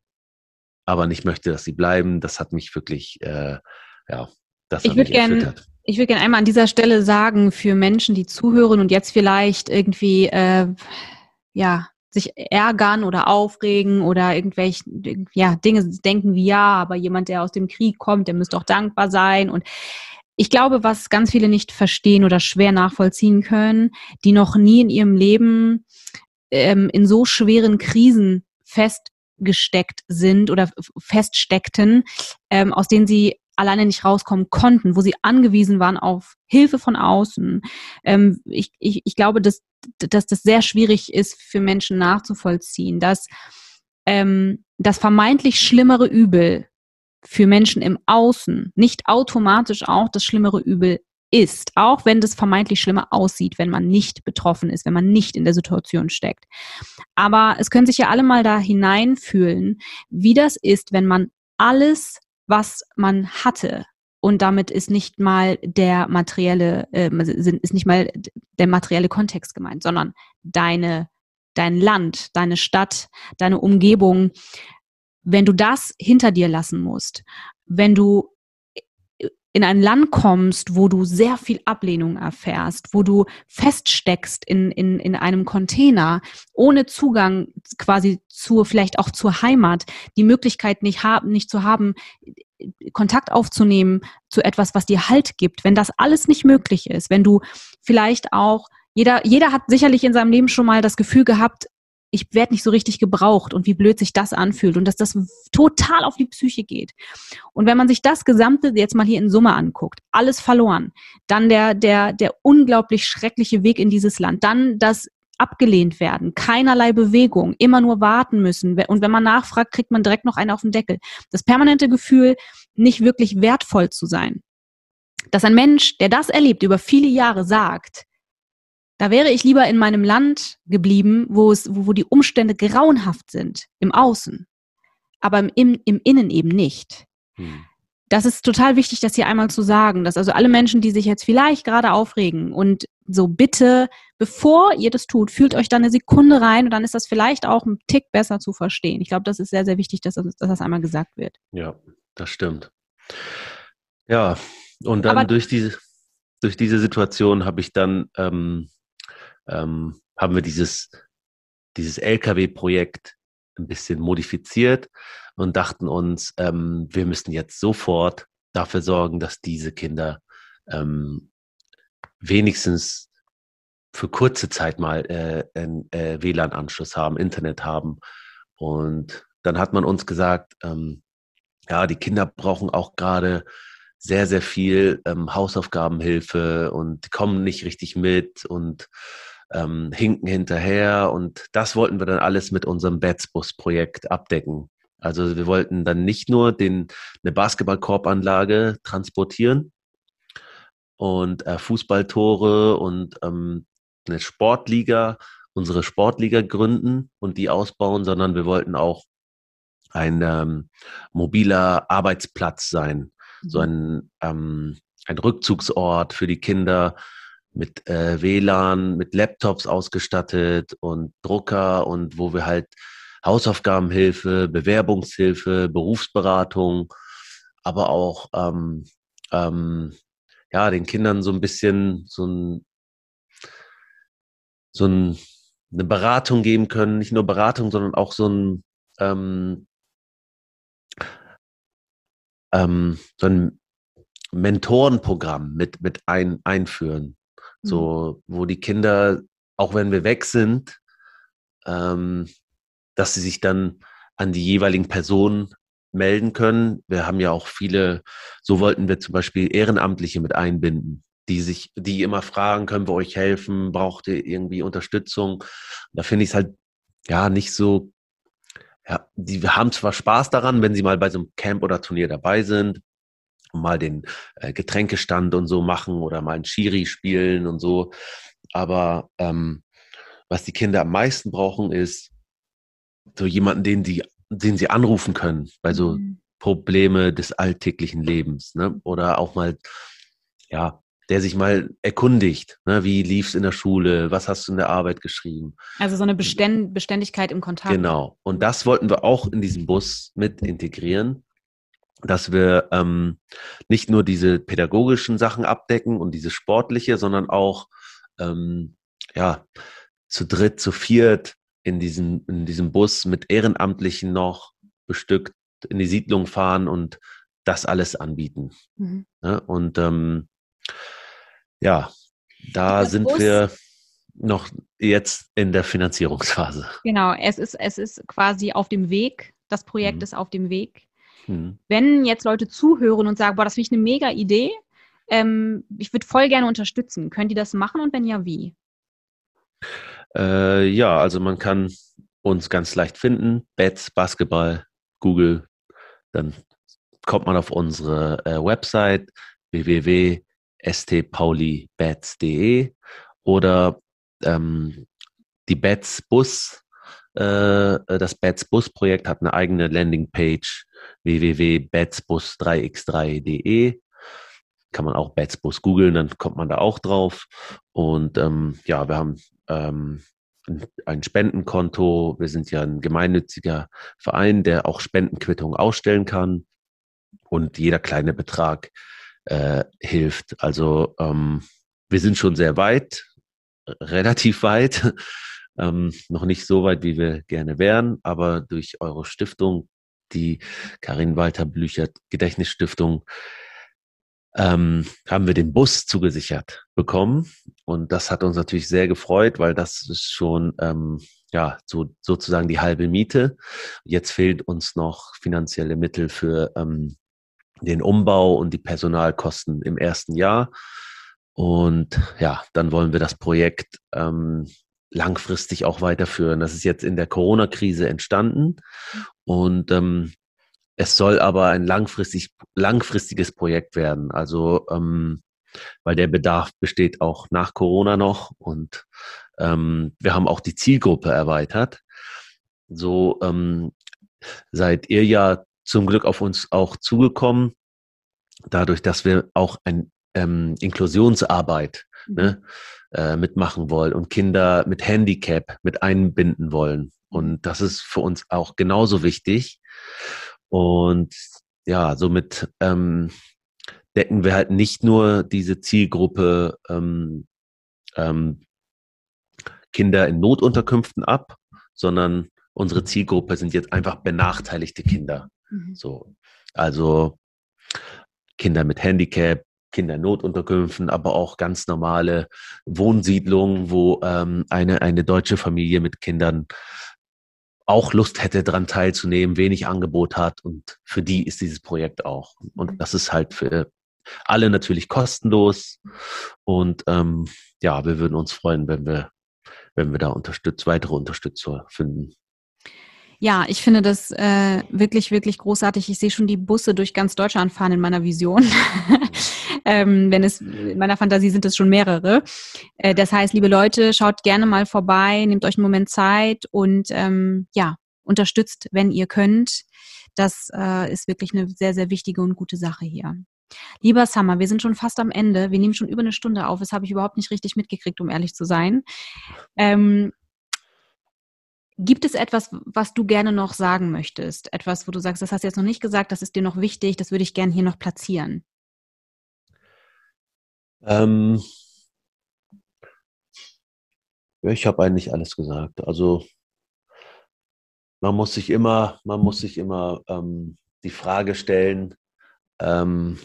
aber nicht möchte, dass sie bleiben. Das hat mich wirklich, äh, ja, das ich würde gerne ich würde gerne einmal an dieser Stelle sagen, für Menschen, die zuhören und jetzt vielleicht irgendwie, äh, ja, sich ärgern oder aufregen oder irgendwelche ja, Dinge denken wie ja, aber jemand, der aus dem Krieg kommt, der müsste auch dankbar sein. Und ich glaube, was ganz viele nicht verstehen oder schwer nachvollziehen können, die noch nie in ihrem Leben ähm, in so schweren Krisen fest gesteckt sind oder feststeckten, ähm, aus denen sie alleine nicht rauskommen konnten, wo sie angewiesen waren auf Hilfe von außen. Ähm, ich, ich, ich glaube, dass, dass das sehr schwierig ist für Menschen nachzuvollziehen, dass ähm, das vermeintlich schlimmere Übel für Menschen im Außen nicht automatisch auch das schlimmere Übel ist, auch wenn das vermeintlich schlimmer aussieht, wenn man nicht betroffen ist, wenn man nicht in der Situation steckt. Aber es können sich ja alle mal da hineinfühlen, wie das ist, wenn man alles, was man hatte, und damit ist nicht mal der materielle, äh, ist nicht mal der materielle Kontext gemeint, sondern deine, dein Land, deine Stadt, deine Umgebung. Wenn du das hinter dir lassen musst, wenn du in ein Land kommst, wo du sehr viel Ablehnung erfährst, wo du feststeckst in, in, in einem Container, ohne Zugang quasi zur, vielleicht auch zur Heimat, die Möglichkeit nicht haben, nicht zu haben, Kontakt aufzunehmen zu etwas, was dir Halt gibt, wenn das alles nicht möglich ist, wenn du vielleicht auch, jeder, jeder hat sicherlich in seinem Leben schon mal das Gefühl gehabt, ich werde nicht so richtig gebraucht und wie blöd sich das anfühlt und dass das total auf die Psyche geht. Und wenn man sich das Gesamte jetzt mal hier in Summe anguckt, alles verloren, dann der, der, der unglaublich schreckliche Weg in dieses Land, dann das abgelehnt werden, keinerlei Bewegung, immer nur warten müssen. Und wenn man nachfragt, kriegt man direkt noch einen auf den Deckel. Das permanente Gefühl, nicht wirklich wertvoll zu sein. Dass ein Mensch, der das erlebt, über viele Jahre sagt, da wäre ich lieber in meinem Land geblieben, wo es, wo die Umstände grauenhaft sind, im Außen, aber im, im Innen eben nicht. Hm. Das ist total wichtig, das hier einmal zu sagen, dass also alle Menschen, die sich jetzt vielleicht gerade aufregen und so bitte, bevor ihr das tut, fühlt euch da eine Sekunde rein und dann ist das vielleicht auch ein Tick besser zu verstehen. Ich glaube, das ist sehr, sehr wichtig, dass, dass das einmal gesagt wird. Ja, das stimmt. Ja, und dann Aber durch diese, durch diese Situation habe ich dann ähm, ähm, haben wir dieses, dieses LKW-Projekt ein bisschen modifiziert und dachten uns, ähm, wir müssen jetzt sofort dafür sorgen, dass diese Kinder ähm, wenigstens für kurze Zeit mal äh, einen äh, WLAN-Anschluss haben, Internet haben. Und dann hat man uns gesagt, ähm, ja, die Kinder brauchen auch gerade sehr, sehr viel ähm, Hausaufgabenhilfe und kommen nicht richtig mit und ähm, hinken hinterher und das wollten wir dann alles mit unserem Betzbus-Projekt abdecken. Also wir wollten dann nicht nur den, eine Basketballkorbanlage transportieren und äh, Fußballtore und ähm, eine Sportliga, unsere Sportliga gründen und die ausbauen, sondern wir wollten auch ein ähm, mobiler Arbeitsplatz sein, so mhm. ein, ähm, ein Rückzugsort für die Kinder, mit äh, WLAN, mit Laptops ausgestattet und Drucker und wo wir halt Hausaufgabenhilfe, Bewerbungshilfe, Berufsberatung, aber auch ähm, ähm, ja den Kindern so ein bisschen so ein so ein, eine Beratung geben können, nicht nur Beratung, sondern auch so ein ähm, ähm, so ein Mentorenprogramm mit, mit ein, einführen. So, mhm. wo die Kinder, auch wenn wir weg sind, ähm, dass sie sich dann an die jeweiligen Personen melden können. Wir haben ja auch viele, so wollten wir zum Beispiel Ehrenamtliche mit einbinden, die sich, die immer fragen, können wir euch helfen, braucht ihr irgendwie Unterstützung? Da finde ich es halt ja nicht so, ja, die haben zwar Spaß daran, wenn sie mal bei so einem Camp oder Turnier dabei sind, mal den äh, Getränkestand und so machen oder mal ein Schiri spielen und so. Aber ähm, was die Kinder am meisten brauchen, ist so jemanden, den, die, den sie anrufen können bei so mhm. Probleme des alltäglichen Lebens. Ne? Oder auch mal, ja, der sich mal erkundigt, ne? wie lief es in der Schule, was hast du in der Arbeit geschrieben. Also so eine Beständ Beständigkeit im Kontakt. Genau. Und das wollten wir auch in diesem Bus mit integrieren dass wir ähm, nicht nur diese pädagogischen Sachen abdecken und diese sportliche, sondern auch ähm, ja zu dritt, zu viert in diesem in diesem Bus mit Ehrenamtlichen noch bestückt in die Siedlung fahren und das alles anbieten. Mhm. Ja, ne? und ähm, ja, da sind Bus wir noch jetzt in der Finanzierungsphase. Genau, es ist, es ist quasi auf dem Weg. Das Projekt mhm. ist auf dem Weg. Hm. Wenn jetzt Leute zuhören und sagen, boah, das finde ich eine mega Idee, ähm, ich würde voll gerne unterstützen, können die das machen und wenn ja, wie? Äh, ja, also man kann uns ganz leicht finden, Bets, Basketball, Google, dann kommt man auf unsere äh, Website www.stpaulibets.de oder ähm, die Bets Bus, das Bets Bus Projekt hat eine eigene Landingpage www.betsbus3x3.de. Kann man auch Betsbus googeln, dann kommt man da auch drauf. Und ähm, ja, wir haben ähm, ein Spendenkonto. Wir sind ja ein gemeinnütziger Verein, der auch Spendenquittungen ausstellen kann. Und jeder kleine Betrag äh, hilft. Also ähm, wir sind schon sehr weit, relativ weit, ähm, noch nicht so weit, wie wir gerne wären, aber durch eure Stiftung, die Karin Walter Blüchert Gedächtnisstiftung, ähm, haben wir den Bus zugesichert bekommen. Und das hat uns natürlich sehr gefreut, weil das ist schon ähm, ja so sozusagen die halbe Miete. Jetzt fehlt uns noch finanzielle Mittel für ähm, den Umbau und die Personalkosten im ersten Jahr. Und ja, dann wollen wir das Projekt ähm, langfristig auch weiterführen. Das ist jetzt in der Corona-Krise entstanden und ähm, es soll aber ein langfristig, langfristiges Projekt werden. Also ähm, weil der Bedarf besteht auch nach Corona noch und ähm, wir haben auch die Zielgruppe erweitert. So ähm, seid ihr ja zum Glück auf uns auch zugekommen, dadurch, dass wir auch ein ähm, Inklusionsarbeit mhm. ne, äh, mitmachen wollen und Kinder mit Handicap mit einbinden wollen. Und das ist für uns auch genauso wichtig. Und ja, somit ähm, decken wir halt nicht nur diese Zielgruppe ähm, ähm, Kinder in Notunterkünften ab, sondern unsere Zielgruppe sind jetzt einfach benachteiligte Kinder. Mhm. So, also Kinder mit Handicap, Kinder in Notunterkünften, aber auch ganz normale Wohnsiedlungen, wo ähm, eine, eine deutsche Familie mit Kindern auch Lust hätte, daran teilzunehmen, wenig Angebot hat. Und für die ist dieses Projekt auch. Und mhm. das ist halt für alle natürlich kostenlos. Und ähm, ja, wir würden uns freuen, wenn wir, wenn wir da unterstützt, weitere Unterstützer finden. Ja, ich finde das äh, wirklich, wirklich großartig. Ich sehe schon die Busse durch ganz Deutschland fahren in meiner Vision. ähm, wenn es in meiner Fantasie sind es schon mehrere. Äh, das heißt, liebe Leute, schaut gerne mal vorbei, nehmt euch einen Moment Zeit und ähm, ja, unterstützt, wenn ihr könnt. Das äh, ist wirklich eine sehr, sehr wichtige und gute Sache hier. Lieber Summer, wir sind schon fast am Ende. Wir nehmen schon über eine Stunde auf. Das habe ich überhaupt nicht richtig mitgekriegt, um ehrlich zu sein. Ähm, Gibt es etwas, was du gerne noch sagen möchtest? Etwas, wo du sagst, das hast du jetzt noch nicht gesagt, das ist dir noch wichtig, das würde ich gerne hier noch platzieren? Ähm, ich habe eigentlich alles gesagt. Also man muss sich immer, man muss sich immer ähm, die Frage stellen, ähm,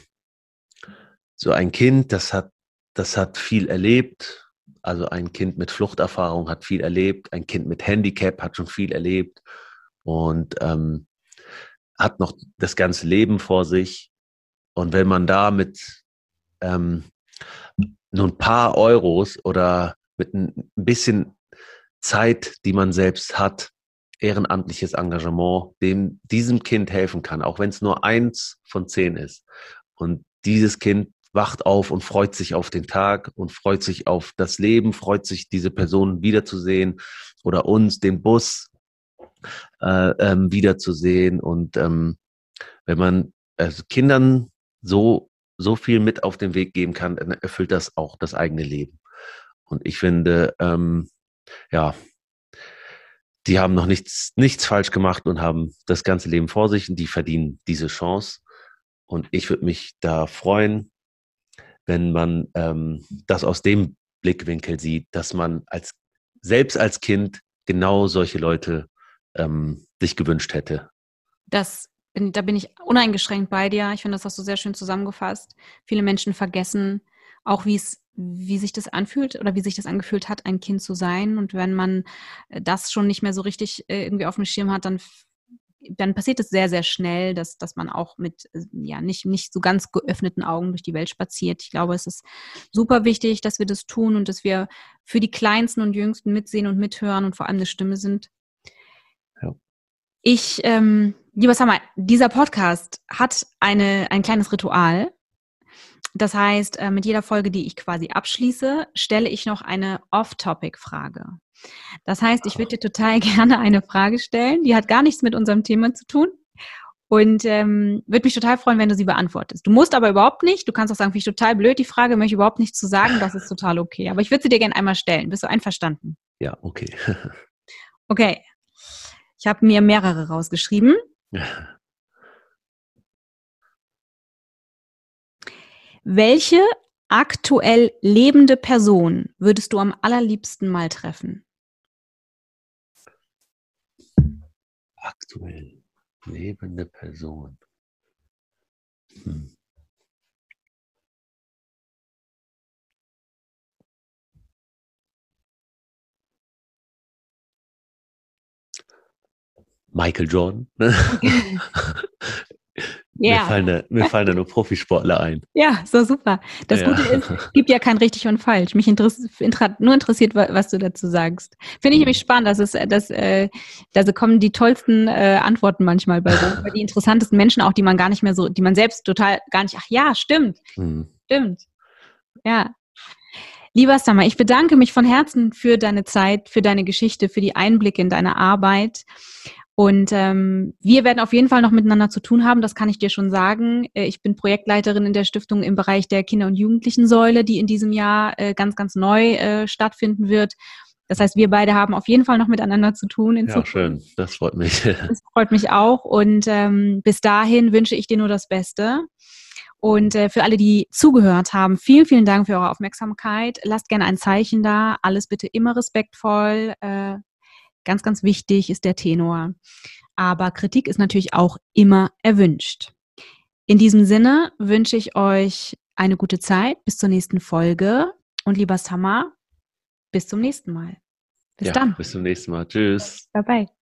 so ein Kind, das hat, das hat viel erlebt, also ein Kind mit Fluchterfahrung hat viel erlebt, ein Kind mit Handicap hat schon viel erlebt und ähm, hat noch das ganze Leben vor sich. Und wenn man da mit ähm, nur ein paar Euros oder mit ein bisschen Zeit, die man selbst hat, ehrenamtliches Engagement, dem diesem Kind helfen kann, auch wenn es nur eins von zehn ist. Und dieses Kind wacht auf und freut sich auf den Tag und freut sich auf das Leben, freut sich, diese Person wiederzusehen oder uns, den Bus äh, ähm, wiederzusehen. Und ähm, wenn man also Kindern so, so viel mit auf den Weg geben kann, dann erfüllt das auch das eigene Leben. Und ich finde, ähm, ja, die haben noch nichts, nichts falsch gemacht und haben das ganze Leben vor sich und die verdienen diese Chance. Und ich würde mich da freuen, wenn man ähm, das aus dem Blickwinkel sieht, dass man als selbst als Kind genau solche Leute ähm, sich gewünscht hätte. Das da bin ich uneingeschränkt bei dir. Ich finde, das hast du sehr schön zusammengefasst. Viele Menschen vergessen auch, wie es, wie sich das anfühlt oder wie sich das angefühlt hat, ein Kind zu sein. Und wenn man äh, das schon nicht mehr so richtig äh, irgendwie auf dem Schirm hat, dann dann passiert es sehr, sehr schnell, dass, dass man auch mit äh, ja nicht, nicht so ganz geöffneten Augen durch die Welt spaziert. Ich glaube, es ist super wichtig, dass wir das tun und dass wir für die Kleinsten und Jüngsten mitsehen und mithören und vor allem eine Stimme sind. Ich, ähm, lieber Summer, dieser Podcast hat eine, ein kleines Ritual. Das heißt, äh, mit jeder Folge, die ich quasi abschließe, stelle ich noch eine Off-Topic-Frage. Das heißt, ich würde dir total gerne eine Frage stellen, die hat gar nichts mit unserem Thema zu tun. Und ähm, würde mich total freuen, wenn du sie beantwortest. Du musst aber überhaupt nicht. Du kannst auch sagen, finde ich total blöd, die Frage möchte ich überhaupt nichts zu sagen. Das ist total okay. Aber ich würde sie dir gerne einmal stellen. Bist du einverstanden? Ja, okay. okay. Ich habe mir mehrere rausgeschrieben. Welche aktuell lebende Person würdest du am allerliebsten mal treffen? Aktuell lebende Person. Hm. Michael Jordan. Ja. Mir, fallen da, mir fallen da nur Profisportler ein. Ja, so super. Das ja. Gute ist, es gibt ja kein richtig und falsch. Mich interessiert nur interessiert, was du dazu sagst. Finde ich mhm. nämlich spannend, dass es, dass, äh, da kommen die tollsten äh, Antworten manchmal bei rum, die interessantesten Menschen auch, die man gar nicht mehr so, die man selbst total gar nicht, ach ja, stimmt, mhm. stimmt. Ja. Lieber Summer, ich bedanke mich von Herzen für deine Zeit, für deine Geschichte, für die Einblicke in deine Arbeit. Und ähm, wir werden auf jeden Fall noch miteinander zu tun haben, das kann ich dir schon sagen. Äh, ich bin Projektleiterin in der Stiftung im Bereich der Kinder- und Jugendlichen-Säule, die in diesem Jahr äh, ganz, ganz neu äh, stattfinden wird. Das heißt, wir beide haben auf jeden Fall noch miteinander zu tun. In ja, Zukunft. schön. Das freut mich. Das freut mich auch. Und ähm, bis dahin wünsche ich dir nur das Beste. Und äh, für alle, die zugehört haben, vielen, vielen Dank für eure Aufmerksamkeit. Lasst gerne ein Zeichen da. Alles bitte immer respektvoll. Äh, Ganz, ganz wichtig ist der Tenor. Aber Kritik ist natürlich auch immer erwünscht. In diesem Sinne wünsche ich euch eine gute Zeit bis zur nächsten Folge. Und lieber Summer, bis zum nächsten Mal. Bis ja, dann. Bis zum nächsten Mal. Tschüss. Bye bye.